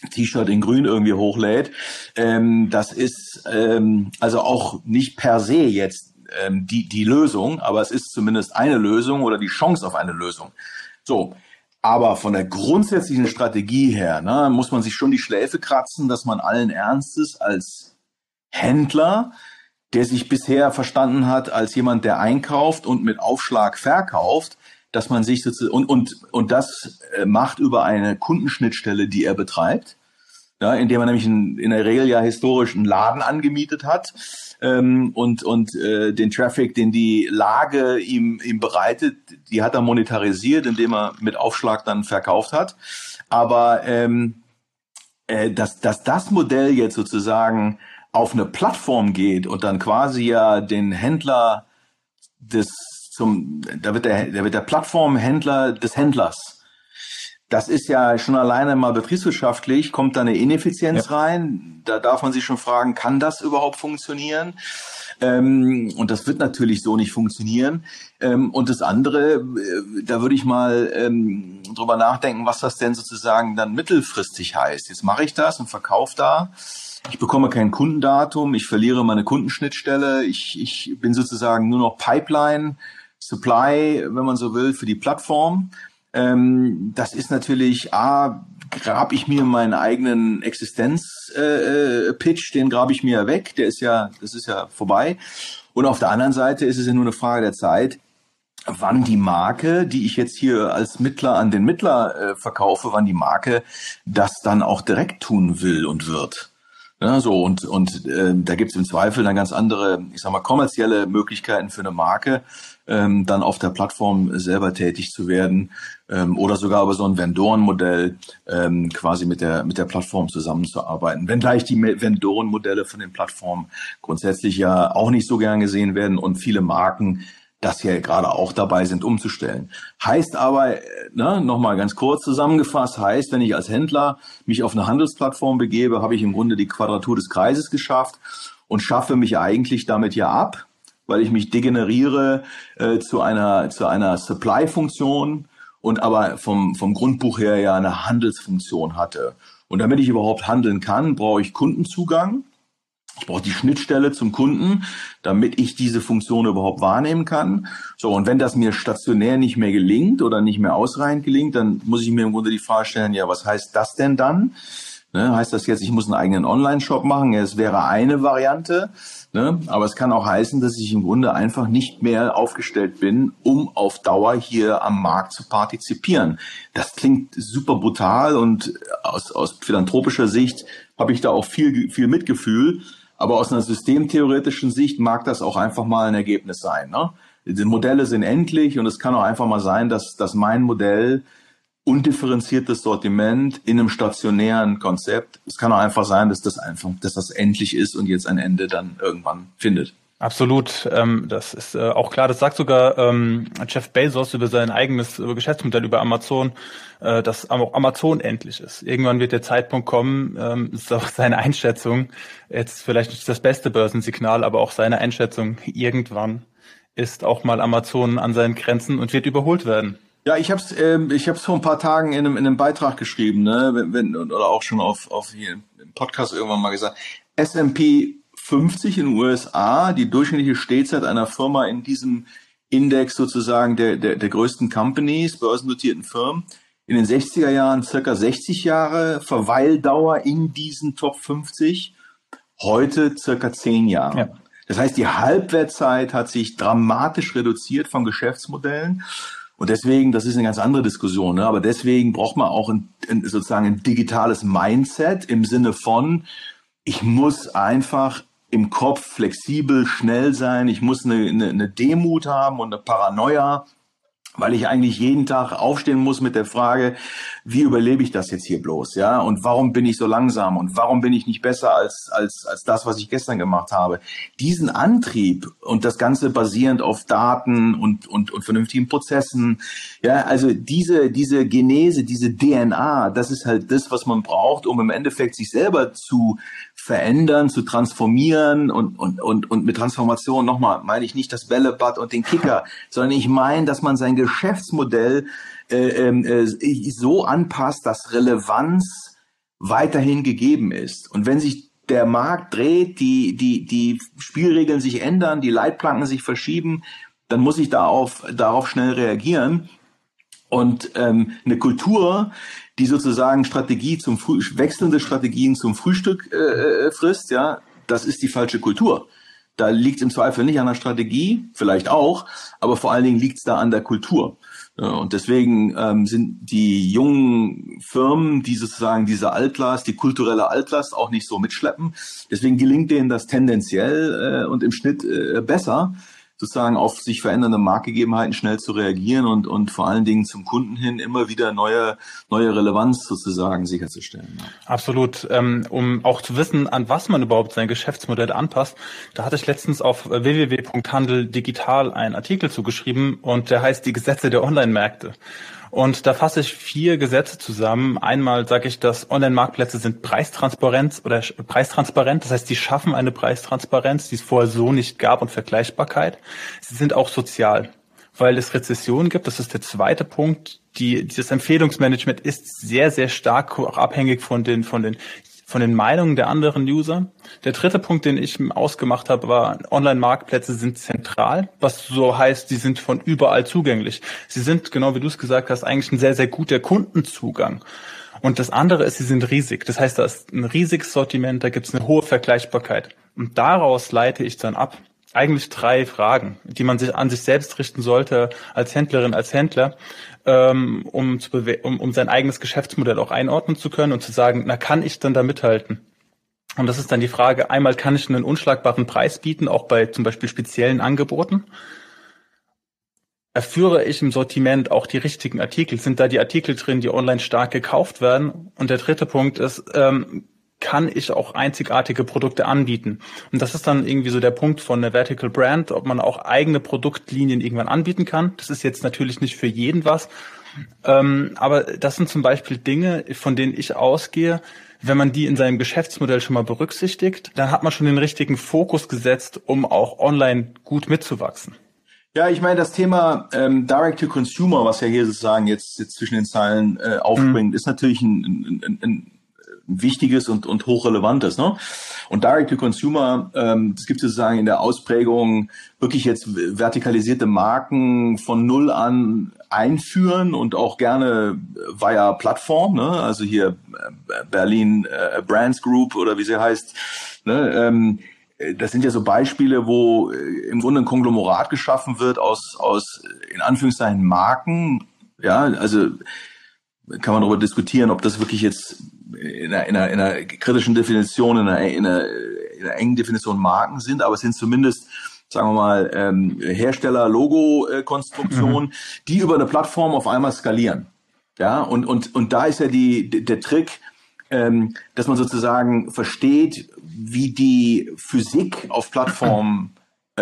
T-Shirt in Grün irgendwie hochlädt. Ähm, das ist ähm, also auch nicht per se jetzt ähm, die, die Lösung, aber es ist zumindest eine Lösung oder die Chance auf eine Lösung. So. Aber von der grundsätzlichen Strategie her ne, muss man sich schon die Schläfe kratzen, dass man allen Ernstes als Händler, der sich bisher verstanden hat als jemand, der einkauft und mit Aufschlag verkauft, dass man sich sozusagen, und, und, und das äh, macht über eine Kundenschnittstelle, die er betreibt, ja, indem er nämlich in, in der Regel ja historisch einen Laden angemietet hat ähm, und, und äh, den Traffic, den die Lage ihm, ihm bereitet, die hat er monetarisiert, indem er mit Aufschlag dann verkauft hat. Aber ähm, äh, dass, dass das Modell jetzt sozusagen auf eine Plattform geht und dann quasi ja den Händler des zum, da wird der, da wird der Plattformhändler des Händlers. Das ist ja schon alleine mal betriebswirtschaftlich, kommt da eine Ineffizienz ja. rein. Da darf man sich schon fragen, kann das überhaupt funktionieren? Ähm, und das wird natürlich so nicht funktionieren. Ähm, und das andere, äh, da würde ich mal ähm, drüber nachdenken, was das denn sozusagen dann mittelfristig heißt. Jetzt mache ich das und verkaufe da ich bekomme kein Kundendatum, ich verliere meine Kundenschnittstelle, ich, ich bin sozusagen nur noch Pipeline, Supply, wenn man so will, für die Plattform. Ähm, das ist natürlich, A, grab ich mir meinen eigenen Existenz-Pitch, äh, äh den grab ich mir weg, der ist ja, das ist ja vorbei. Und auf der anderen Seite ist es ja nur eine Frage der Zeit, wann die Marke, die ich jetzt hier als Mittler an den Mittler äh, verkaufe, wann die Marke das dann auch direkt tun will und wird. Ja, so und und äh, da gibt es im Zweifel dann ganz andere, ich sag mal, kommerzielle Möglichkeiten für eine Marke, ähm, dann auf der Plattform selber tätig zu werden ähm, oder sogar über so ein Vendorenmodell ähm, quasi mit der mit der Plattform zusammenzuarbeiten. Wenngleich die Vendorenmodelle von den Plattformen grundsätzlich ja auch nicht so gern gesehen werden und viele Marken das ja gerade auch dabei sind, umzustellen. Heißt aber, ne, nochmal ganz kurz zusammengefasst, heißt, wenn ich als Händler mich auf eine Handelsplattform begebe, habe ich im Grunde die Quadratur des Kreises geschafft und schaffe mich eigentlich damit ja ab, weil ich mich degeneriere äh, zu einer, zu einer Supply-Funktion und aber vom, vom Grundbuch her ja eine Handelsfunktion hatte. Und damit ich überhaupt handeln kann, brauche ich Kundenzugang ich brauche die Schnittstelle zum Kunden, damit ich diese Funktion überhaupt wahrnehmen kann. So, und wenn das mir stationär nicht mehr gelingt oder nicht mehr ausreichend gelingt, dann muss ich mir im Grunde die Frage stellen, ja, was heißt das denn dann? Ne, heißt das jetzt, ich muss einen eigenen Online-Shop machen? Es wäre eine Variante. Ne? Aber es kann auch heißen, dass ich im Grunde einfach nicht mehr aufgestellt bin, um auf Dauer hier am Markt zu partizipieren. Das klingt super brutal und aus, aus philanthropischer Sicht habe ich da auch viel, viel Mitgefühl. Aber aus einer systemtheoretischen Sicht mag das auch einfach mal ein Ergebnis sein. Ne? Die Modelle sind endlich und es kann auch einfach mal sein, dass, dass mein Modell undifferenziertes Sortiment in einem stationären Konzept. Es kann auch einfach sein, dass das einfach, dass das endlich ist und jetzt ein Ende dann irgendwann findet.
Absolut, ähm, das ist äh, auch klar. Das sagt sogar ähm, Jeff Bezos über sein eigenes äh, Geschäftsmodell über Amazon, äh, dass auch Amazon endlich ist. Irgendwann wird der Zeitpunkt kommen, ähm, ist auch seine Einschätzung, jetzt vielleicht nicht das beste Börsensignal, aber auch seine Einschätzung, irgendwann ist auch mal Amazon an seinen Grenzen und wird überholt werden.
Ja, ich habe es ähm, ich hab's vor ein paar Tagen in einem, in einem Beitrag geschrieben, ne, wenn, wenn, oder auch schon auf, auf hier im Podcast irgendwann mal gesagt. S&P 50 in den USA, die durchschnittliche Stehzeit einer Firma in diesem Index sozusagen der, der, der größten Companies, börsennotierten Firmen, in den 60er Jahren circa 60 Jahre Verweildauer in diesen Top 50, heute circa 10 Jahre. Ja. Das heißt, die Halbwertzeit hat sich dramatisch reduziert von Geschäftsmodellen. Und deswegen, das ist eine ganz andere Diskussion, ne? aber deswegen braucht man auch ein, ein, sozusagen ein digitales Mindset im Sinne von, ich muss einfach im Kopf flexibel, schnell sein. Ich muss eine, eine, eine Demut haben und eine Paranoia, weil ich eigentlich jeden Tag aufstehen muss mit der Frage, wie überlebe ich das jetzt hier bloß, ja? Und warum bin ich so langsam und warum bin ich nicht besser als als als das, was ich gestern gemacht habe? Diesen Antrieb und das Ganze basierend auf Daten und und und vernünftigen Prozessen, ja, also diese diese Genese, diese DNA, das ist halt das, was man braucht, um im Endeffekt sich selber zu verändern, zu transformieren und, und, und, und mit Transformation nochmal meine ich nicht das Bällebad und den Kicker, sondern ich meine, dass man sein Geschäftsmodell äh, ähm, äh, so anpasst, dass Relevanz weiterhin gegeben ist. Und wenn sich der Markt dreht, die, die, die Spielregeln sich ändern, die Leitplanken sich verschieben, dann muss ich darauf, darauf schnell reagieren. Und ähm, eine Kultur, die sozusagen Strategie zum Früh wechselnde Strategien zum Frühstück äh, äh, frisst, ja, das ist die falsche Kultur. Da liegt im Zweifel nicht an der Strategie, vielleicht auch, aber vor allen Dingen liegt es da an der Kultur. Und deswegen ähm, sind die jungen Firmen, die sozusagen diese Altlast, die kulturelle Altlast auch nicht so mitschleppen. Deswegen gelingt denen das tendenziell äh, und im Schnitt äh, besser, sozusagen auf sich verändernde Marktgegebenheiten schnell zu reagieren und, und vor allen Dingen zum Kunden hin immer wieder neue, neue Relevanz sozusagen sicherzustellen.
Absolut. Ähm, um auch zu wissen, an was man überhaupt sein Geschäftsmodell anpasst, da hatte ich letztens auf www.handel digital einen Artikel zugeschrieben und der heißt die Gesetze der Online-Märkte. Und da fasse ich vier Gesetze zusammen. Einmal sage ich, dass Online-Marktplätze sind Preistransparenz oder preistransparent. Das heißt, die schaffen eine Preistransparenz, die es vorher so nicht gab und Vergleichbarkeit. Sie sind auch sozial, weil es Rezessionen gibt. Das ist der zweite Punkt. Die, dieses Empfehlungsmanagement ist sehr, sehr stark auch abhängig von den, von den von den Meinungen der anderen User. Der dritte Punkt, den ich ausgemacht habe, war, Online-Marktplätze sind zentral, was so heißt, sie sind von überall zugänglich. Sie sind, genau wie du es gesagt hast, eigentlich ein sehr, sehr guter Kundenzugang. Und das andere ist, sie sind riesig. Das heißt, da ist ein riesiges Sortiment, da gibt es eine hohe Vergleichbarkeit. Und daraus leite ich dann ab, eigentlich drei Fragen, die man sich an sich selbst richten sollte als Händlerin, als Händler, ähm, um, zu um, um sein eigenes Geschäftsmodell auch einordnen zu können und zu sagen, na kann ich dann da mithalten? Und das ist dann die Frage, einmal kann ich einen unschlagbaren Preis bieten, auch bei zum Beispiel speziellen Angeboten. Erführe ich im Sortiment auch die richtigen Artikel? Sind da die Artikel drin, die online stark gekauft werden? Und der dritte Punkt ist, ähm, kann ich auch einzigartige Produkte anbieten. Und das ist dann irgendwie so der Punkt von der Vertical Brand, ob man auch eigene Produktlinien irgendwann anbieten kann. Das ist jetzt natürlich nicht für jeden was. Ähm, aber das sind zum Beispiel Dinge, von denen ich ausgehe, wenn man die in seinem Geschäftsmodell schon mal berücksichtigt, dann hat man schon den richtigen Fokus gesetzt, um auch online gut mitzuwachsen.
Ja, ich meine, das Thema ähm, Direct to Consumer, was ja hier sozusagen jetzt, jetzt zwischen den Zeilen äh, aufspringt, mhm. ist natürlich ein, ein, ein wichtiges und, und hochrelevantes. Ne? Und Direct-to-Consumer, ähm, das gibt es sozusagen in der Ausprägung wirklich jetzt vertikalisierte Marken von null an einführen und auch gerne via Plattform, ne? also hier äh, Berlin äh, Brands Group oder wie sie heißt. Ne? Ähm, das sind ja so Beispiele, wo äh, im Grunde ein Konglomerat geschaffen wird aus, aus in Anführungszeichen Marken. Ja, also kann man darüber diskutieren, ob das wirklich jetzt in einer, in einer, in einer kritischen Definition, in einer, in, einer, in einer engen Definition Marken sind, aber es sind zumindest sagen wir mal, ähm, Hersteller-Logo-Konstruktionen, mhm. die über eine Plattform auf einmal skalieren. Ja, und, und, und da ist ja die, der Trick, ähm, dass man sozusagen versteht, wie die Physik auf Plattformen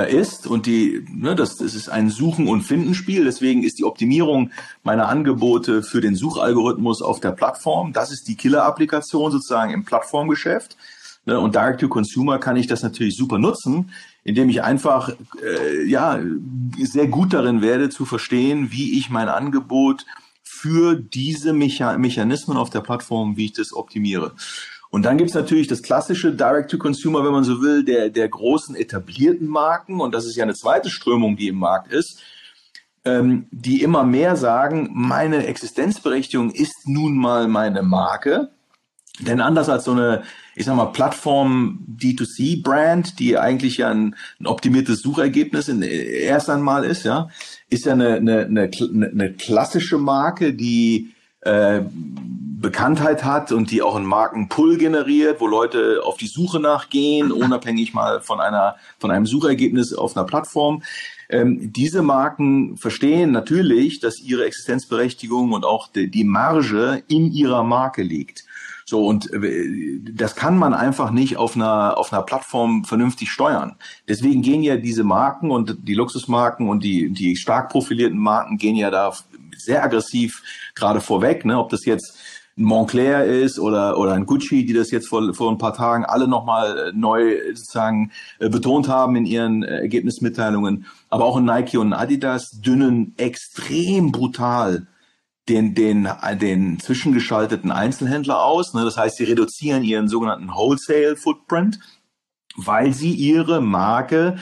ist und die, ne, das, das ist ein Suchen- und Finden-Spiel. Deswegen ist die Optimierung meiner Angebote für den Suchalgorithmus auf der Plattform, das ist die Killer-Applikation sozusagen im Plattformgeschäft. Ne, und Direct to Consumer kann ich das natürlich super nutzen, indem ich einfach äh, ja sehr gut darin werde zu verstehen, wie ich mein Angebot für diese Mecha Mechanismen auf der Plattform, wie ich das optimiere. Und dann gibt's natürlich das klassische Direct-to-Consumer, wenn man so will, der, der großen etablierten Marken. Und das ist ja eine zweite Strömung, die im Markt ist, ähm, die immer mehr sagen, meine Existenzberechtigung ist nun mal meine Marke. Denn anders als so eine, ich sag mal, Plattform D2C-Brand, die eigentlich ja ein, ein optimiertes Suchergebnis in, erst einmal ist, ja, ist ja eine, eine, eine, eine klassische Marke, die äh, Bekanntheit hat und die auch einen Markenpull generiert, wo Leute auf die Suche nachgehen, unabhängig mal von einer von einem Suchergebnis auf einer Plattform. Ähm, diese Marken verstehen natürlich, dass ihre Existenzberechtigung und auch die, die Marge in ihrer Marke liegt. So, und äh, das kann man einfach nicht auf einer, auf einer Plattform vernünftig steuern. Deswegen gehen ja diese Marken und die Luxusmarken und die, die stark profilierten Marken gehen ja da sehr aggressiv gerade vorweg, ne? ob das jetzt Montclair ist oder, oder ein Gucci, die das jetzt vor, vor ein paar Tagen alle nochmal äh, neu sozusagen äh, betont haben in ihren äh, Ergebnismitteilungen. Aber auch ein Nike und ein Adidas dünnen extrem brutal den, den, den zwischengeschalteten Einzelhändler aus. Ne? Das heißt, sie reduzieren ihren sogenannten Wholesale Footprint, weil sie ihre Marke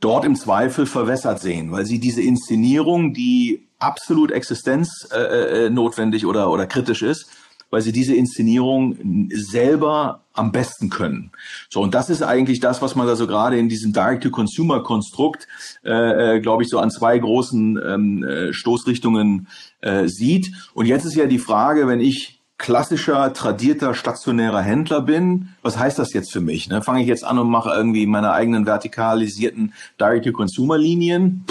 dort im Zweifel verwässert sehen, weil sie diese Inszenierung, die absolut existenznotwendig äh, äh, oder, oder kritisch ist, weil sie diese Inszenierung selber am besten können. So, und das ist eigentlich das, was man da so gerade in diesem Direct-to-Consumer-Konstrukt, äh, äh, glaube ich, so an zwei großen ähm, äh, Stoßrichtungen äh, sieht. Und jetzt ist ja die Frage, wenn ich klassischer, tradierter, stationärer Händler bin, was heißt das jetzt für mich? Ne? Fange ich jetzt an und mache irgendwie meine eigenen vertikalisierten Direct-to-Consumer-Linien?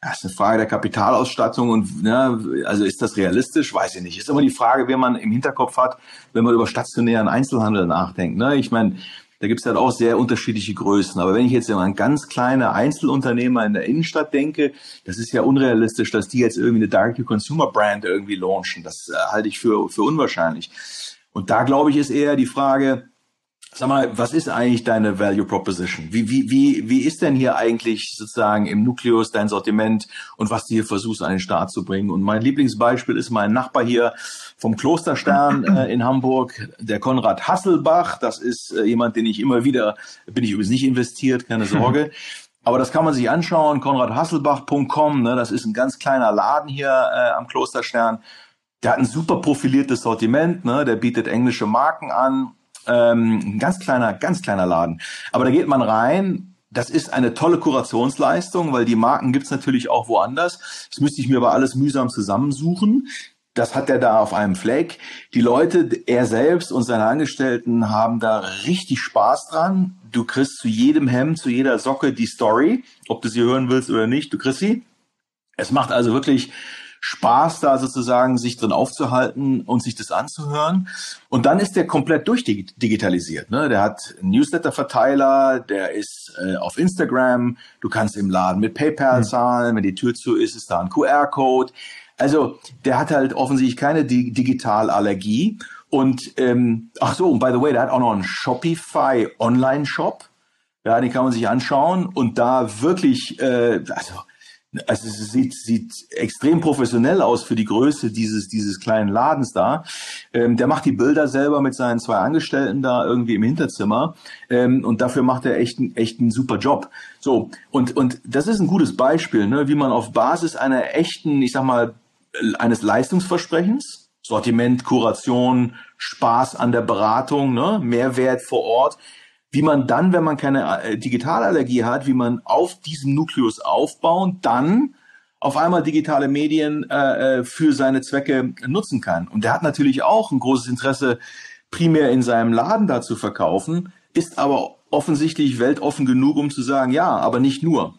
Das ist eine Frage der Kapitalausstattung und ne, also ist das realistisch? Weiß ich nicht. Ist immer die Frage, wer man im Hinterkopf hat, wenn man über stationären Einzelhandel nachdenkt. Ne? Ich meine, da gibt es halt auch sehr unterschiedliche Größen. Aber wenn ich jetzt an ganz kleine Einzelunternehmer in der Innenstadt denke, das ist ja unrealistisch, dass die jetzt irgendwie eine Direct-to-Consumer-Brand irgendwie launchen. Das äh, halte ich für, für unwahrscheinlich. Und da glaube ich, ist eher die Frage, Sag mal, was ist eigentlich deine Value Proposition? Wie, wie, wie, wie ist denn hier eigentlich sozusagen im Nukleus dein Sortiment und was du hier versuchst an den Start zu bringen? Und mein Lieblingsbeispiel ist mein Nachbar hier vom Klosterstern äh, in Hamburg, der Konrad Hasselbach. Das ist äh, jemand, den ich immer wieder, bin ich übrigens nicht investiert, keine Sorge. Aber das kann man sich anschauen, konradhasselbach.com, ne, das ist ein ganz kleiner Laden hier äh, am Klosterstern. Der hat ein super profiliertes Sortiment, ne, der bietet englische Marken an, ähm, ein ganz kleiner, ganz kleiner Laden. Aber da geht man rein. Das ist eine tolle Kurationsleistung, weil die Marken gibt's natürlich auch woanders. Das müsste ich mir aber alles mühsam zusammensuchen. Das hat er da auf einem Fleck. Die Leute, er selbst und seine Angestellten haben da richtig Spaß dran. Du kriegst zu jedem Hemd, zu jeder Socke die Story, ob du sie hören willst oder nicht, du kriegst sie. Es macht also wirklich Spaß, da sozusagen sich drin aufzuhalten und sich das anzuhören. Und dann ist der komplett durchdigitalisiert. Ne? Der hat Newsletter-Verteiler, der ist äh, auf Instagram, du kannst im Laden mit PayPal mhm. zahlen, wenn die Tür zu ist, ist da ein QR-Code. Also der hat halt offensichtlich keine Di Digitalallergie. Und ähm, ach so, und by the way, der hat auch noch einen Shopify Online-Shop. Ja, den kann man sich anschauen und da wirklich, äh, also also es sieht, sieht extrem professionell aus für die Größe dieses, dieses kleinen Ladens da. Ähm, der macht die Bilder selber mit seinen zwei Angestellten da irgendwie im Hinterzimmer. Ähm, und dafür macht er echt, echt einen super Job. So, und, und das ist ein gutes Beispiel, ne, wie man auf Basis einer echten, ich sag mal, eines Leistungsversprechens, Sortiment, Kuration, Spaß an der Beratung, ne, Mehrwert vor Ort, wie man dann, wenn man keine äh, Digitalallergie hat, wie man auf diesem Nukleus aufbauen, dann auf einmal digitale Medien äh, äh, für seine Zwecke nutzen kann. Und der hat natürlich auch ein großes Interesse, primär in seinem Laden da zu verkaufen, ist aber offensichtlich weltoffen genug, um zu sagen, ja, aber nicht nur.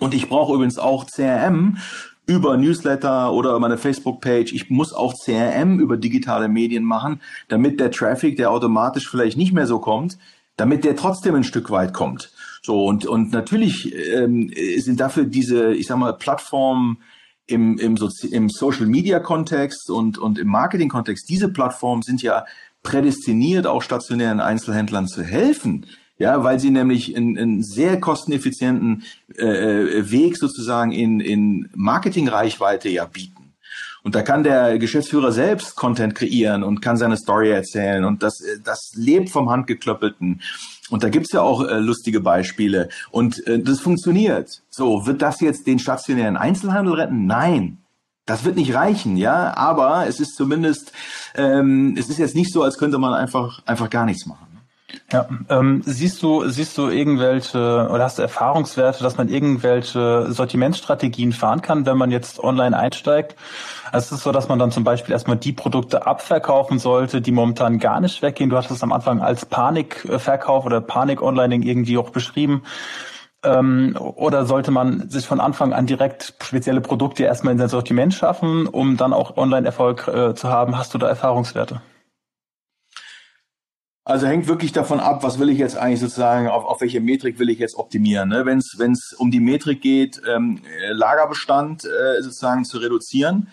Und ich brauche übrigens auch CRM über Newsletter oder meine Facebook-Page. Ich muss auch CRM über digitale Medien machen, damit der Traffic, der automatisch vielleicht nicht mehr so kommt, damit der trotzdem ein Stück weit kommt. So und und natürlich ähm, sind dafür diese, ich sag mal, Plattformen im, im, Sozi im Social Media Kontext und und im Marketing Kontext. Diese Plattformen sind ja prädestiniert, auch stationären Einzelhändlern zu helfen. Ja, weil sie nämlich einen, einen sehr kosteneffizienten äh, äh Weg sozusagen in, in Marketingreichweite ja bieten. Und da kann der Geschäftsführer selbst Content kreieren und kann seine Story erzählen. Und das, das lebt vom Handgeklöppelten. Und da gibt's ja auch äh, lustige Beispiele. Und äh, das funktioniert. So, wird das jetzt den stationären Einzelhandel retten? Nein. Das wird nicht reichen, ja, aber es ist zumindest, ähm, es ist jetzt nicht so, als könnte man einfach, einfach gar nichts machen.
Ja, ähm, siehst du, siehst du irgendwelche oder hast du Erfahrungswerte, dass man irgendwelche Sortimentsstrategien fahren kann, wenn man jetzt online einsteigt? Also es ist so, dass man dann zum Beispiel erstmal die Produkte abverkaufen sollte, die momentan gar nicht weggehen. Du hast es am Anfang als Panikverkauf oder Panik-Onlining irgendwie auch beschrieben. Ähm, oder sollte man sich von Anfang an direkt spezielle Produkte erstmal in sein Sortiment schaffen, um dann auch Online-Erfolg äh, zu haben? Hast du da Erfahrungswerte?
Also hängt wirklich davon ab, was will ich jetzt eigentlich sozusagen, auf, auf welche Metrik will ich jetzt optimieren. Ne? Wenn es um die Metrik geht, ähm, Lagerbestand äh, sozusagen zu reduzieren,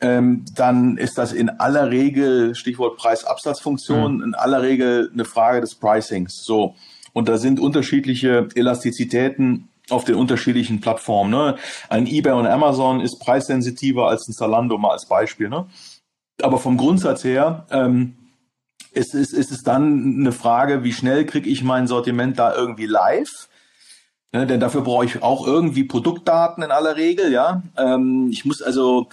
ähm, dann ist das in aller Regel, Stichwort Preis-Absatzfunktion, mhm. in aller Regel eine Frage des Pricings. So. Und da sind unterschiedliche Elastizitäten auf den unterschiedlichen Plattformen. Ne? Ein eBay und Amazon ist preissensitiver als ein Zalando, mal als Beispiel. Ne? Aber vom Grundsatz her, ähm, ist, ist, ist es dann eine Frage, wie schnell kriege ich mein Sortiment da irgendwie live? Ne, denn dafür brauche ich auch irgendwie Produktdaten in aller Regel, ja. Ähm, ich muss also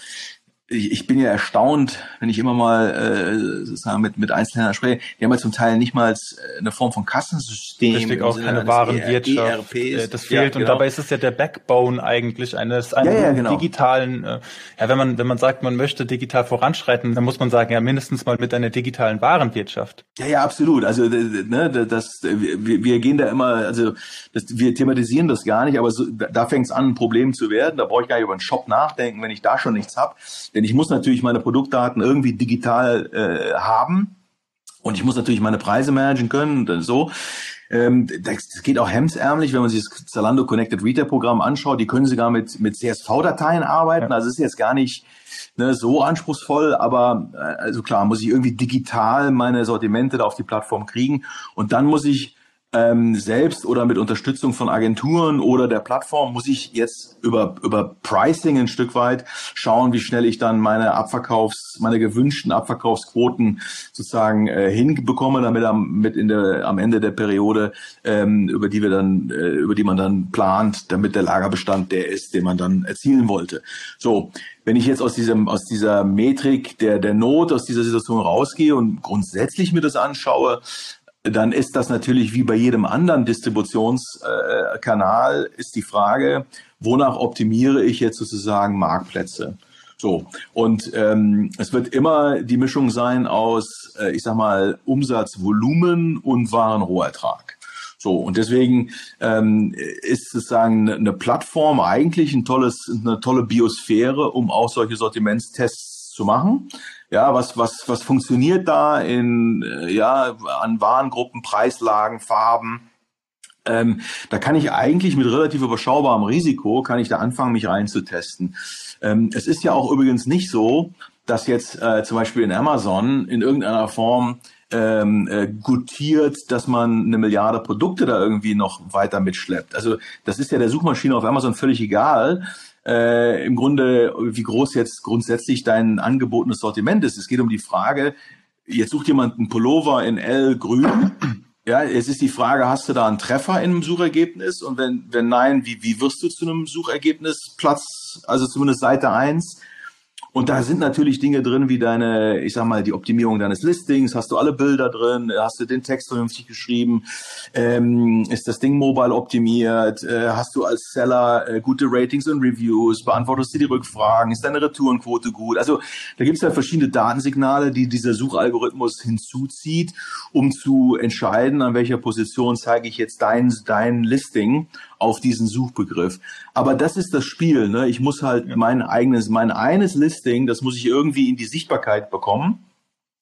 ich, ich bin ja erstaunt, wenn ich immer mal äh, sozusagen mit, mit Einzelhändlern spreche, die haben ja zum Teil nicht mal äh, eine Form von Kassensystem.
Richtig, auch keine Warenwirtschaft. E das fehlt. Ja, genau. Und dabei ist es ja der Backbone eigentlich eines, eines ja, ja, genau. digitalen, äh, ja, wenn man, wenn man sagt, man möchte digital voranschreiten, dann muss man sagen, ja, mindestens mal mit einer digitalen Warenwirtschaft.
Ja, ja, absolut. Also, ne, das, wir, wir gehen da immer, also, das, wir thematisieren das gar nicht, aber so, da fängt es an, ein Problem zu werden. Da brauche ich gar nicht über einen Shop nachdenken, wenn ich da schon nichts habe. Denn ich muss natürlich meine Produktdaten irgendwie digital äh, haben und ich muss natürlich meine Preise managen können und so. Ähm, das geht auch hemsärmlich, wenn man sich das Zalando Connected Retail Programm anschaut. Die können sogar mit, mit CSV-Dateien arbeiten. Ja. Also es ist jetzt gar nicht ne, so anspruchsvoll, aber äh, also klar, muss ich irgendwie digital meine Sortimente da auf die Plattform kriegen. Und dann muss ich ähm, selbst oder mit Unterstützung von Agenturen oder der Plattform muss ich jetzt über, über Pricing ein Stück weit schauen, wie schnell ich dann meine Abverkaufs, meine gewünschten Abverkaufsquoten sozusagen äh, hinbekomme, damit am, mit in der, am Ende der Periode, ähm, über die wir dann, äh, über die man dann plant, damit der Lagerbestand der ist, den man dann erzielen wollte. So. Wenn ich jetzt aus diesem, aus dieser Metrik der, der Not, aus dieser Situation rausgehe und grundsätzlich mir das anschaue, dann ist das natürlich wie bei jedem anderen Distributionskanal, äh, ist die Frage, wonach optimiere ich jetzt sozusagen Marktplätze? So, und ähm, es wird immer die Mischung sein aus, äh, ich sag mal, Umsatzvolumen und Warenrohertrag. So, und deswegen ähm, ist sozusagen eine Plattform eigentlich ein tolles, eine tolle Biosphäre, um auch solche Sortimentstests zu machen. Ja, was, was, was funktioniert da in, äh, ja, an Warengruppen, Preislagen, Farben? Ähm, da kann ich eigentlich mit relativ überschaubarem Risiko, kann ich da anfangen, mich reinzutesten. Ähm, es ist ja auch übrigens nicht so, dass jetzt äh, zum Beispiel in Amazon in irgendeiner Form ähm, äh, gutiert, dass man eine Milliarde Produkte da irgendwie noch weiter mitschleppt. Also das ist ja der Suchmaschine auf Amazon völlig egal äh, im Grunde, wie groß jetzt grundsätzlich dein angebotenes Sortiment ist. Es geht um die Frage, jetzt sucht jemand einen Pullover in L grün. Ja, jetzt ist die Frage, hast du da einen Treffer in einem Suchergebnis? Und wenn, wenn nein, wie, wie wirst du zu einem Suchergebnis Platz, also zumindest Seite eins und da sind natürlich Dinge drin, wie deine, ich sag mal, die Optimierung deines Listings. Hast du alle Bilder drin? Hast du den Text vernünftig geschrieben? Ähm, ist das Ding mobile optimiert? Äh, hast du als Seller äh, gute Ratings und Reviews? Beantwortest du die Rückfragen? Ist deine Retourenquote gut? Also da gibt es ja verschiedene Datensignale, die dieser Suchalgorithmus hinzuzieht, um zu entscheiden, an welcher Position zeige ich jetzt dein, dein Listing auf diesen Suchbegriff. Aber das ist das Spiel. Ne? Ich muss halt ja. mein eigenes, mein eines Listing, das muss ich irgendwie in die Sichtbarkeit bekommen.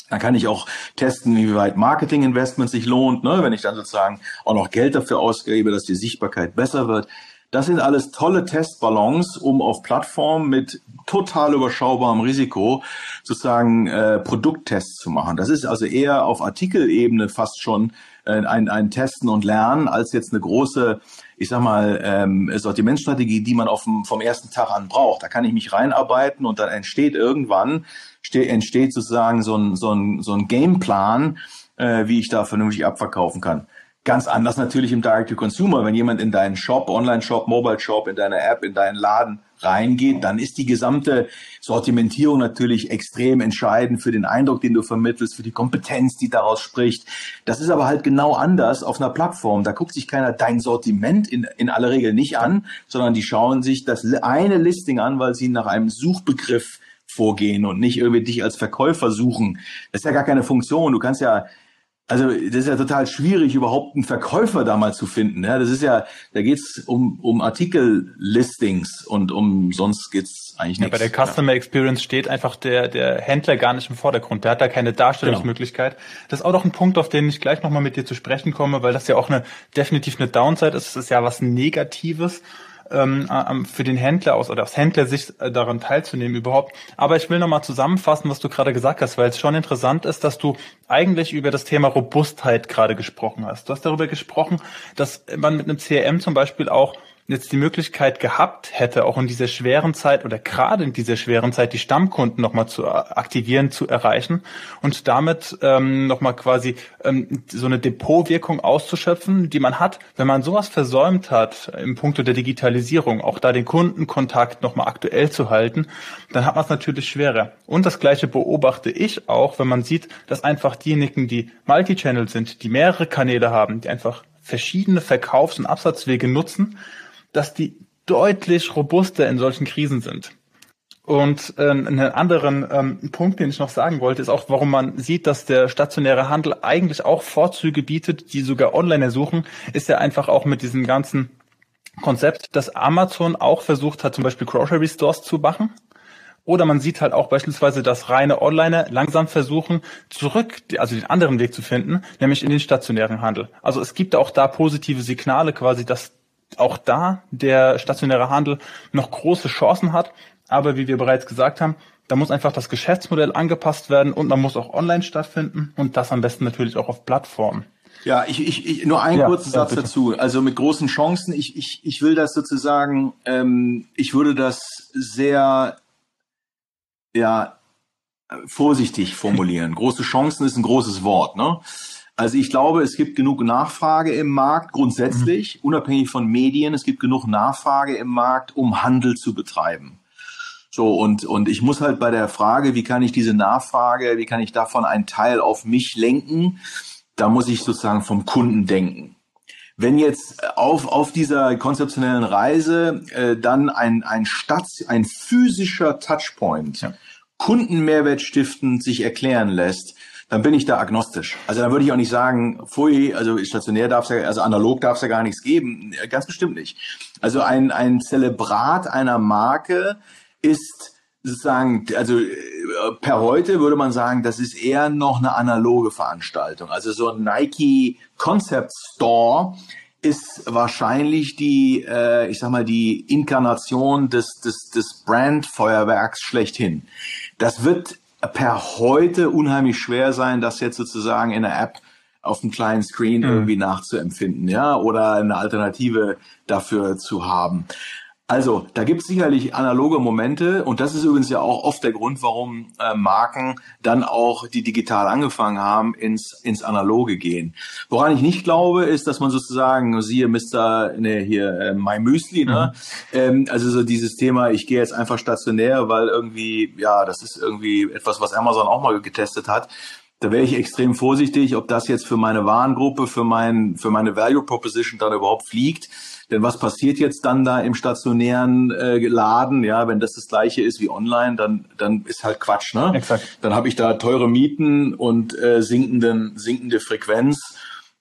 Dann kann ich auch testen, wie weit Marketing-Investment sich lohnt, ne? wenn ich dann sozusagen auch noch Geld dafür ausgebe, dass die Sichtbarkeit besser wird. Das sind alles tolle Testballons, um auf Plattformen mit total überschaubarem Risiko sozusagen äh, Produkttests zu machen. Das ist also eher auf Artikelebene fast schon äh, ein, ein Testen und Lernen als jetzt eine große ich sag mal, ähm, Sortimentsstrategie, die man auf dem, vom ersten Tag an braucht. Da kann ich mich reinarbeiten und dann entsteht irgendwann, entsteht sozusagen so ein, so ein, so ein Gameplan, äh, wie ich da vernünftig abverkaufen kann. Ganz anders natürlich im Direct-to-Consumer. Wenn jemand in deinen Shop, Online-Shop, Mobile-Shop, in deine App, in deinen Laden reingeht, dann ist die gesamte Sortimentierung natürlich extrem entscheidend für den Eindruck, den du vermittelst, für die Kompetenz, die daraus spricht. Das ist aber halt genau anders auf einer Plattform. Da guckt sich keiner dein Sortiment in, in aller Regel nicht an, sondern die schauen sich das eine Listing an, weil sie nach einem Suchbegriff vorgehen und nicht irgendwie dich als Verkäufer suchen. Das ist ja gar keine Funktion. Du kannst ja also das ist ja total schwierig, überhaupt einen Verkäufer da mal zu finden. Ja, das ist ja, da geht's um, um Artikellistings und um sonst geht's eigentlich nichts.
Ja, bei der Customer Experience steht einfach der, der Händler gar nicht im Vordergrund. Der hat da keine Darstellungsmöglichkeit. Genau. Das ist auch noch ein Punkt, auf den ich gleich nochmal mit dir zu sprechen komme, weil das ja auch eine definitiv eine Downside ist. Das ist ja was Negatives ähm, für den Händler aus oder aus Händlersicht äh, daran teilzunehmen überhaupt. Aber ich will nochmal zusammenfassen, was du gerade gesagt hast, weil es schon interessant ist, dass du eigentlich über das Thema Robustheit gerade gesprochen hast. Du hast darüber gesprochen, dass man mit einem CRM zum Beispiel auch jetzt die Möglichkeit gehabt hätte, auch in dieser schweren Zeit oder gerade in dieser schweren Zeit die Stammkunden nochmal zu aktivieren, zu erreichen und damit ähm, nochmal quasi ähm, so eine Depotwirkung auszuschöpfen, die man hat, wenn man sowas versäumt hat im Punkto der Digitalisierung, auch da den Kundenkontakt nochmal aktuell zu halten, dann hat man es natürlich schwerer. Und das gleiche beobachte ich auch, wenn man sieht, dass einfach diejenigen, die Multichannel sind, die mehrere Kanäle haben, die einfach verschiedene Verkaufs- und Absatzwege nutzen, dass die deutlich robuster in solchen Krisen sind. Und äh, einen anderen ähm, Punkt, den ich noch sagen wollte, ist auch, warum man sieht, dass der stationäre Handel eigentlich auch Vorzüge bietet, die sogar online ersuchen, ist ja einfach auch mit diesem ganzen Konzept, dass Amazon auch versucht hat, zum Beispiel Grocery Stores zu machen Oder man sieht halt auch beispielsweise, dass reine Onliner langsam versuchen, zurück, also den anderen Weg zu finden, nämlich in den stationären Handel. Also es gibt auch da positive Signale quasi, dass auch da der stationäre Handel noch große Chancen hat. Aber wie wir bereits gesagt haben, da muss einfach das Geschäftsmodell angepasst werden und man muss auch online stattfinden und das am besten natürlich auch auf Plattformen.
Ja, ich, ich, ich nur ein ja, kurzer Satz ja, dazu. Also mit großen Chancen. Ich, ich, ich will das sozusagen, ähm, ich würde das sehr ja vorsichtig formulieren. Große Chancen ist ein großes Wort, ne? Also ich glaube, es gibt genug Nachfrage im Markt, grundsätzlich, mhm. unabhängig von Medien, es gibt genug Nachfrage im Markt, um Handel zu betreiben. So, und, und ich muss halt bei der Frage, wie kann ich diese Nachfrage, wie kann ich davon einen Teil auf mich lenken, da muss ich sozusagen vom Kunden denken. Wenn jetzt auf, auf dieser konzeptionellen Reise äh, dann ein, ein Stadt, ein physischer Touchpoint ja. Kundenmehrwert stiftend sich erklären lässt, dann bin ich da agnostisch. Also dann würde ich auch nicht sagen, pfui, also stationär darf es ja, also analog darf es ja gar nichts geben. Ganz bestimmt nicht. Also ein, ein Zelebrat einer Marke ist sozusagen, also äh, per heute würde man sagen, das ist eher noch eine analoge Veranstaltung. Also so ein Nike Concept Store ist wahrscheinlich die, äh, ich sag mal, die Inkarnation des, des, des Brand-Feuerwerks schlechthin. Das wird per heute unheimlich schwer sein, das jetzt sozusagen in der App auf dem kleinen Screen mhm. irgendwie nachzuempfinden, ja, oder eine Alternative dafür zu haben. Also, da gibt es sicherlich analoge Momente und das ist übrigens ja auch oft der Grund, warum äh, Marken dann auch, die digital angefangen haben, ins, ins Analoge gehen. Woran ich nicht glaube, ist, dass man sozusagen, siehe Mr. Ne, hier, äh, My Müsli, ne? Mhm. Ähm, also so dieses Thema, ich gehe jetzt einfach stationär, weil irgendwie, ja, das ist irgendwie etwas, was Amazon auch mal getestet hat. Da wäre ich extrem vorsichtig, ob das jetzt für meine Warengruppe, für mein, für meine Value Proposition dann überhaupt fliegt denn was passiert jetzt dann da im stationären äh, Laden? Ja, wenn das das gleiche ist wie online, dann dann ist halt Quatsch, ne? Exakt. Dann habe ich da teure Mieten und äh, sinkenden sinkende Frequenz.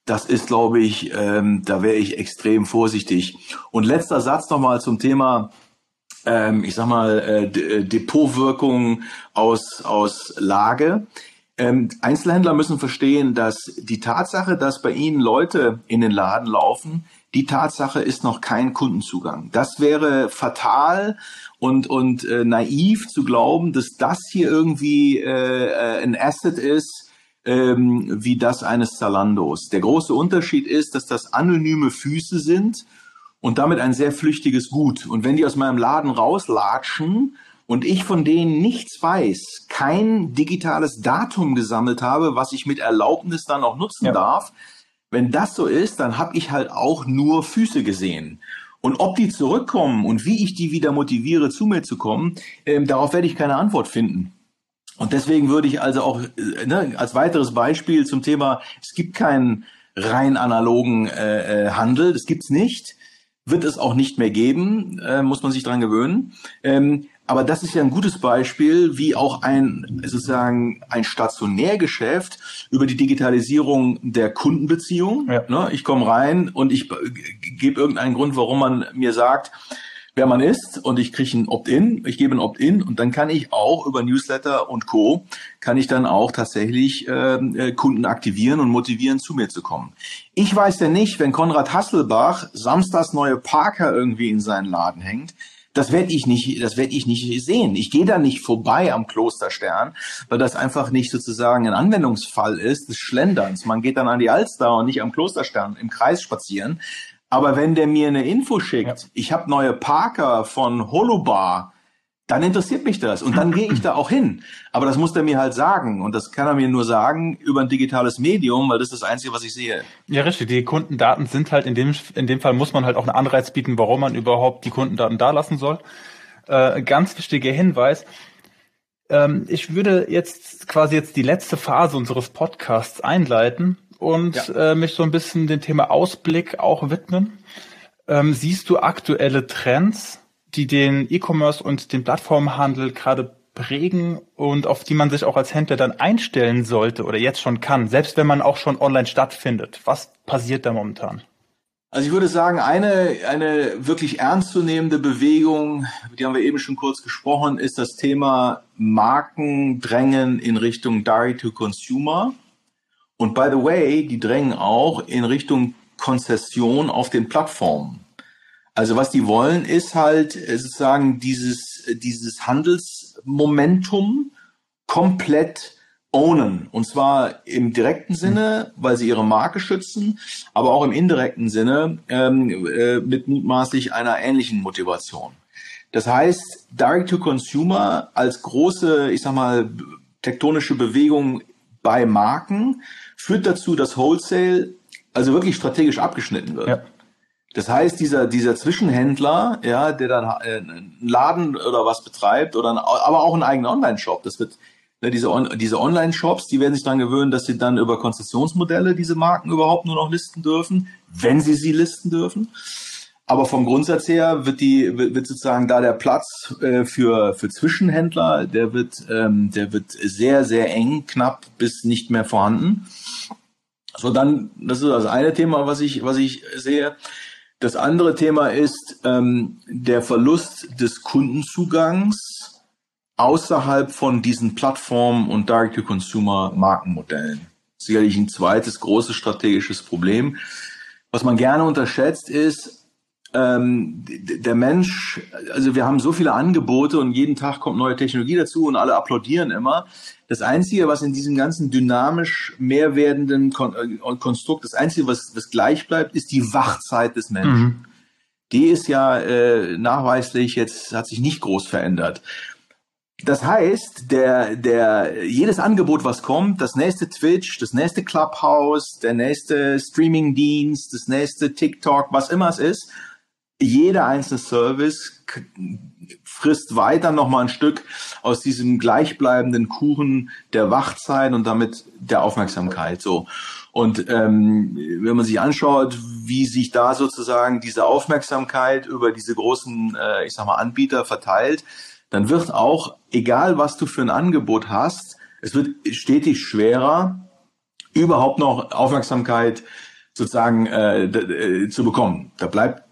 Das ist, glaube ich, ähm, da wäre ich extrem vorsichtig. Und letzter Satz nochmal zum Thema ähm, ich sag mal, äh, äh, Depotwirkung aus, aus Lage. Ähm, Einzelhändler müssen verstehen, dass die Tatsache, dass bei ihnen Leute in den Laden laufen, die Tatsache ist noch kein Kundenzugang. Das wäre fatal und, und äh, naiv zu glauben, dass das hier irgendwie äh, äh, ein Asset ist, ähm, wie das eines Zalandos. Der große Unterschied ist, dass das anonyme Füße sind und damit ein sehr flüchtiges Gut. Und wenn die aus meinem Laden rauslatschen und ich von denen nichts weiß, kein digitales Datum gesammelt habe, was ich mit Erlaubnis dann auch nutzen ja. darf, wenn das so ist, dann habe ich halt auch nur Füße gesehen. Und ob die zurückkommen und wie ich die wieder motiviere, zu mir zu kommen, ähm, darauf werde ich keine Antwort finden. Und deswegen würde ich also auch äh, ne, als weiteres Beispiel zum Thema, es gibt keinen rein analogen äh, äh Handel, das gibt's nicht, wird es auch nicht mehr geben, äh, muss man sich dran gewöhnen. Ähm, aber das ist ja ein gutes Beispiel, wie auch ein sozusagen ein Stationärgeschäft über die Digitalisierung der Kundenbeziehung. Ja. Ne, ich komme rein und ich gebe irgendeinen Grund, warum man mir sagt, wer man ist und ich kriege ein Opt-in, ich gebe ein Opt-in und dann kann ich auch über Newsletter und Co. kann ich dann auch tatsächlich ähm, äh, Kunden aktivieren und motivieren, zu mir zu kommen. Ich weiß ja nicht, wenn Konrad Hasselbach samstags neue Parker irgendwie in seinen Laden hängt, das werde ich nicht, das werde ich nicht sehen. Ich gehe da nicht vorbei am Klosterstern, weil das einfach nicht sozusagen ein Anwendungsfall ist des Schlenderns. Man geht dann an die Alster und nicht am Klosterstern im Kreis spazieren. Aber wenn der mir eine Info schickt, ja. ich habe neue Parker von Holobar, dann interessiert mich das und dann gehe ich da auch hin. Aber das muss er mir halt sagen und das kann er mir nur sagen über ein digitales Medium, weil das ist das Einzige, was ich sehe.
Ja, richtig. Die Kundendaten sind halt in dem, in dem Fall muss man halt auch einen Anreiz bieten, warum man überhaupt die Kundendaten da lassen soll. Äh, ganz wichtiger Hinweis. Ähm, ich würde jetzt quasi jetzt die letzte Phase unseres Podcasts einleiten und ja. äh, mich so ein bisschen dem Thema Ausblick auch widmen. Ähm, siehst du aktuelle Trends, die den E-Commerce und den Plattformhandel gerade prägen und auf die man sich auch als Händler dann einstellen sollte oder jetzt schon kann, selbst wenn man auch schon online stattfindet. Was passiert da momentan?
Also ich würde sagen, eine, eine wirklich ernstzunehmende Bewegung, die haben wir eben schon kurz gesprochen, ist das Thema Markendrängen in Richtung Direct to Consumer. Und by the way, die drängen auch in Richtung Konzession auf den Plattformen. Also was die wollen, ist halt sozusagen dieses, dieses Handelsmomentum komplett ownen. Und zwar im direkten Sinne, weil sie ihre Marke schützen, aber auch im indirekten Sinne ähm, äh, mit mutmaßlich einer ähnlichen Motivation. Das heißt, Direct to Consumer als große, ich sag mal, tektonische Bewegung bei Marken führt dazu, dass Wholesale also wirklich strategisch abgeschnitten wird. Ja. Das heißt, dieser, dieser Zwischenhändler, ja, der dann äh, einen Laden oder was betreibt oder ein, aber auch einen eigenen Online-Shop, das wird Ne, diese, On diese Online-Shops, die werden sich dann gewöhnen, dass sie dann über Konzessionsmodelle diese Marken überhaupt nur noch listen dürfen, wenn sie sie listen dürfen. Aber vom Grundsatz her wird die wird, sozusagen da der Platz äh, für für Zwischenhändler, der wird ähm, der wird sehr sehr eng, knapp bis nicht mehr vorhanden. So dann, das ist das eine Thema, was ich was ich sehe. Das andere Thema ist ähm, der Verlust des Kundenzugangs außerhalb von diesen Plattformen und Direct-to-Consumer-Markenmodellen. Sicherlich ein zweites großes strategisches Problem. Was man gerne unterschätzt ist, ähm, der Mensch, also wir haben so viele Angebote und jeden Tag kommt neue Technologie dazu und alle applaudieren immer. Das Einzige, was in diesem ganzen dynamisch mehr werdenden Kon äh, Konstrukt, das Einzige, was, was gleich bleibt, ist die Wachzeit des Menschen. Mhm. Die ist ja äh, nachweislich jetzt, hat sich nicht groß verändert. Das heißt, der, der, jedes Angebot, was kommt, das nächste Twitch, das nächste Clubhouse, der nächste Streaming-Dienst, das nächste TikTok, was immer es ist, jeder einzelne Service frisst weiter nochmal ein Stück aus diesem gleichbleibenden Kuchen der Wachzeit und damit der Aufmerksamkeit. So. Und ähm, wenn man sich anschaut, wie sich da sozusagen diese Aufmerksamkeit über diese großen, äh, ich sag mal, Anbieter verteilt, dann wird auch, egal was du für ein Angebot hast, es wird stetig schwerer, überhaupt noch Aufmerksamkeit sozusagen äh, äh, zu bekommen. Da bleibt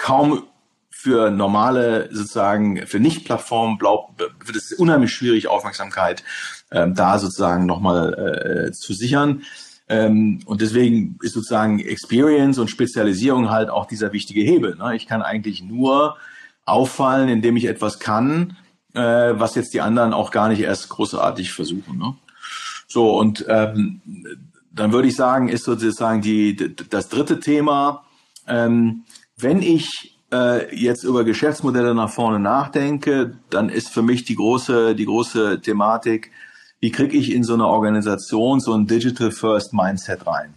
kaum für normale sozusagen für Nicht-Plattformen wird es unheimlich schwierig Aufmerksamkeit ähm, da sozusagen nochmal äh, zu sichern. Ähm, und deswegen ist sozusagen Experience und Spezialisierung halt auch dieser wichtige Hebel. Ne? Ich kann eigentlich nur auffallen, indem ich etwas kann, äh, was jetzt die anderen auch gar nicht erst großartig versuchen. Ne? So, und ähm, dann würde ich sagen, ist sozusagen die, das dritte Thema, ähm, wenn ich äh, jetzt über Geschäftsmodelle nach vorne nachdenke, dann ist für mich die große, die große Thematik, wie kriege ich in so eine Organisation so ein Digital First Mindset rein?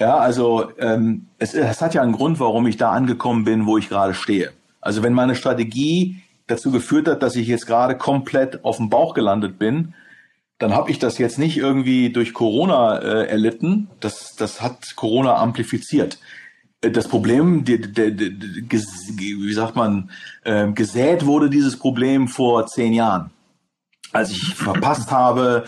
Ja, also ähm, es, es hat ja einen Grund, warum ich da angekommen bin, wo ich gerade stehe. Also wenn meine Strategie dazu geführt hat, dass ich jetzt gerade komplett auf dem Bauch gelandet bin, dann habe ich das jetzt nicht irgendwie durch Corona äh, erlitten. Das, das hat Corona amplifiziert. Äh, das Problem, die, die, die, wie sagt man, äh, gesät wurde dieses Problem vor zehn Jahren, als ich verpasst habe,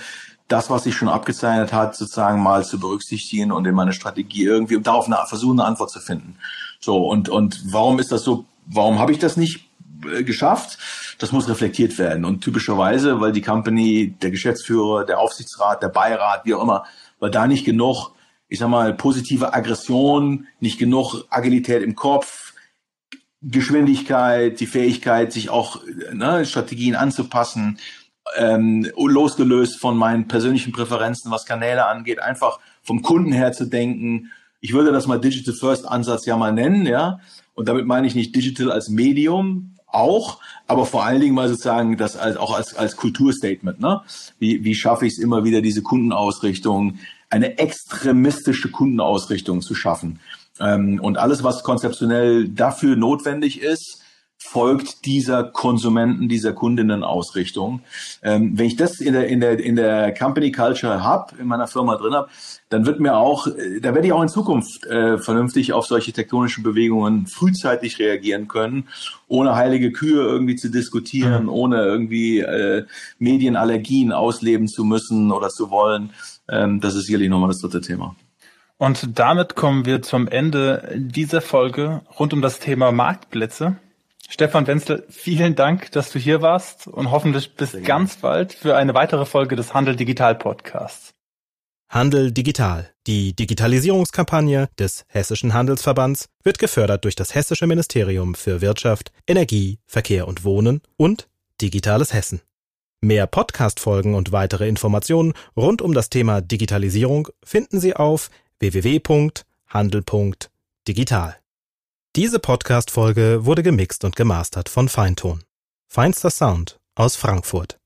das, was sich schon abgezeichnet hat, sozusagen mal zu berücksichtigen und in meine Strategie irgendwie um darauf eine, versuchen, eine Antwort zu finden. So und und warum ist das so? Warum habe ich das nicht äh, geschafft. Das muss reflektiert werden. Und typischerweise, weil die Company, der Geschäftsführer, der Aufsichtsrat, der Beirat, wie auch immer, weil da nicht genug, ich sag mal, positive Aggression, nicht genug Agilität im Kopf, Geschwindigkeit, die Fähigkeit, sich auch ne, Strategien anzupassen, ähm, losgelöst von meinen persönlichen Präferenzen, was Kanäle angeht, einfach vom Kunden her zu denken. Ich würde das mal Digital First Ansatz ja mal nennen, ja. Und damit meine ich nicht Digital als Medium, auch, aber vor allen Dingen mal sozusagen das als, auch als, als Kulturstatement. Ne? Wie, wie schaffe ich es immer wieder, diese Kundenausrichtung, eine extremistische Kundenausrichtung zu schaffen? Ähm, und alles, was konzeptionell dafür notwendig ist, folgt dieser Konsumenten, dieser Kundinnen-Ausrichtung. Ähm, wenn ich das in der, in der, in der Company Culture habe, in meiner Firma drin habe, dann wird mir auch, äh, da werde ich auch in Zukunft äh, vernünftig auf solche tektonischen Bewegungen frühzeitig reagieren können, ohne heilige Kühe irgendwie zu diskutieren, mhm. ohne irgendwie äh, Medienallergien ausleben zu müssen oder zu wollen. Ähm, das ist sicherlich nochmal das dritte Thema.
Und damit kommen wir zum Ende dieser Folge rund um das Thema Marktplätze. Stefan Wenzel, vielen Dank, dass du hier warst und hoffentlich bis ganz bald für eine weitere Folge des Handel Digital Podcasts.
Handel Digital. Die Digitalisierungskampagne des Hessischen Handelsverbands wird gefördert durch das Hessische Ministerium für Wirtschaft, Energie, Verkehr und Wohnen und Digitales Hessen. Mehr Podcast-Folgen und weitere Informationen rund um das Thema Digitalisierung finden Sie auf www.handel.digital. Diese Podcast-Folge wurde gemixt und gemastert von Feinton. Feinster Sound aus Frankfurt.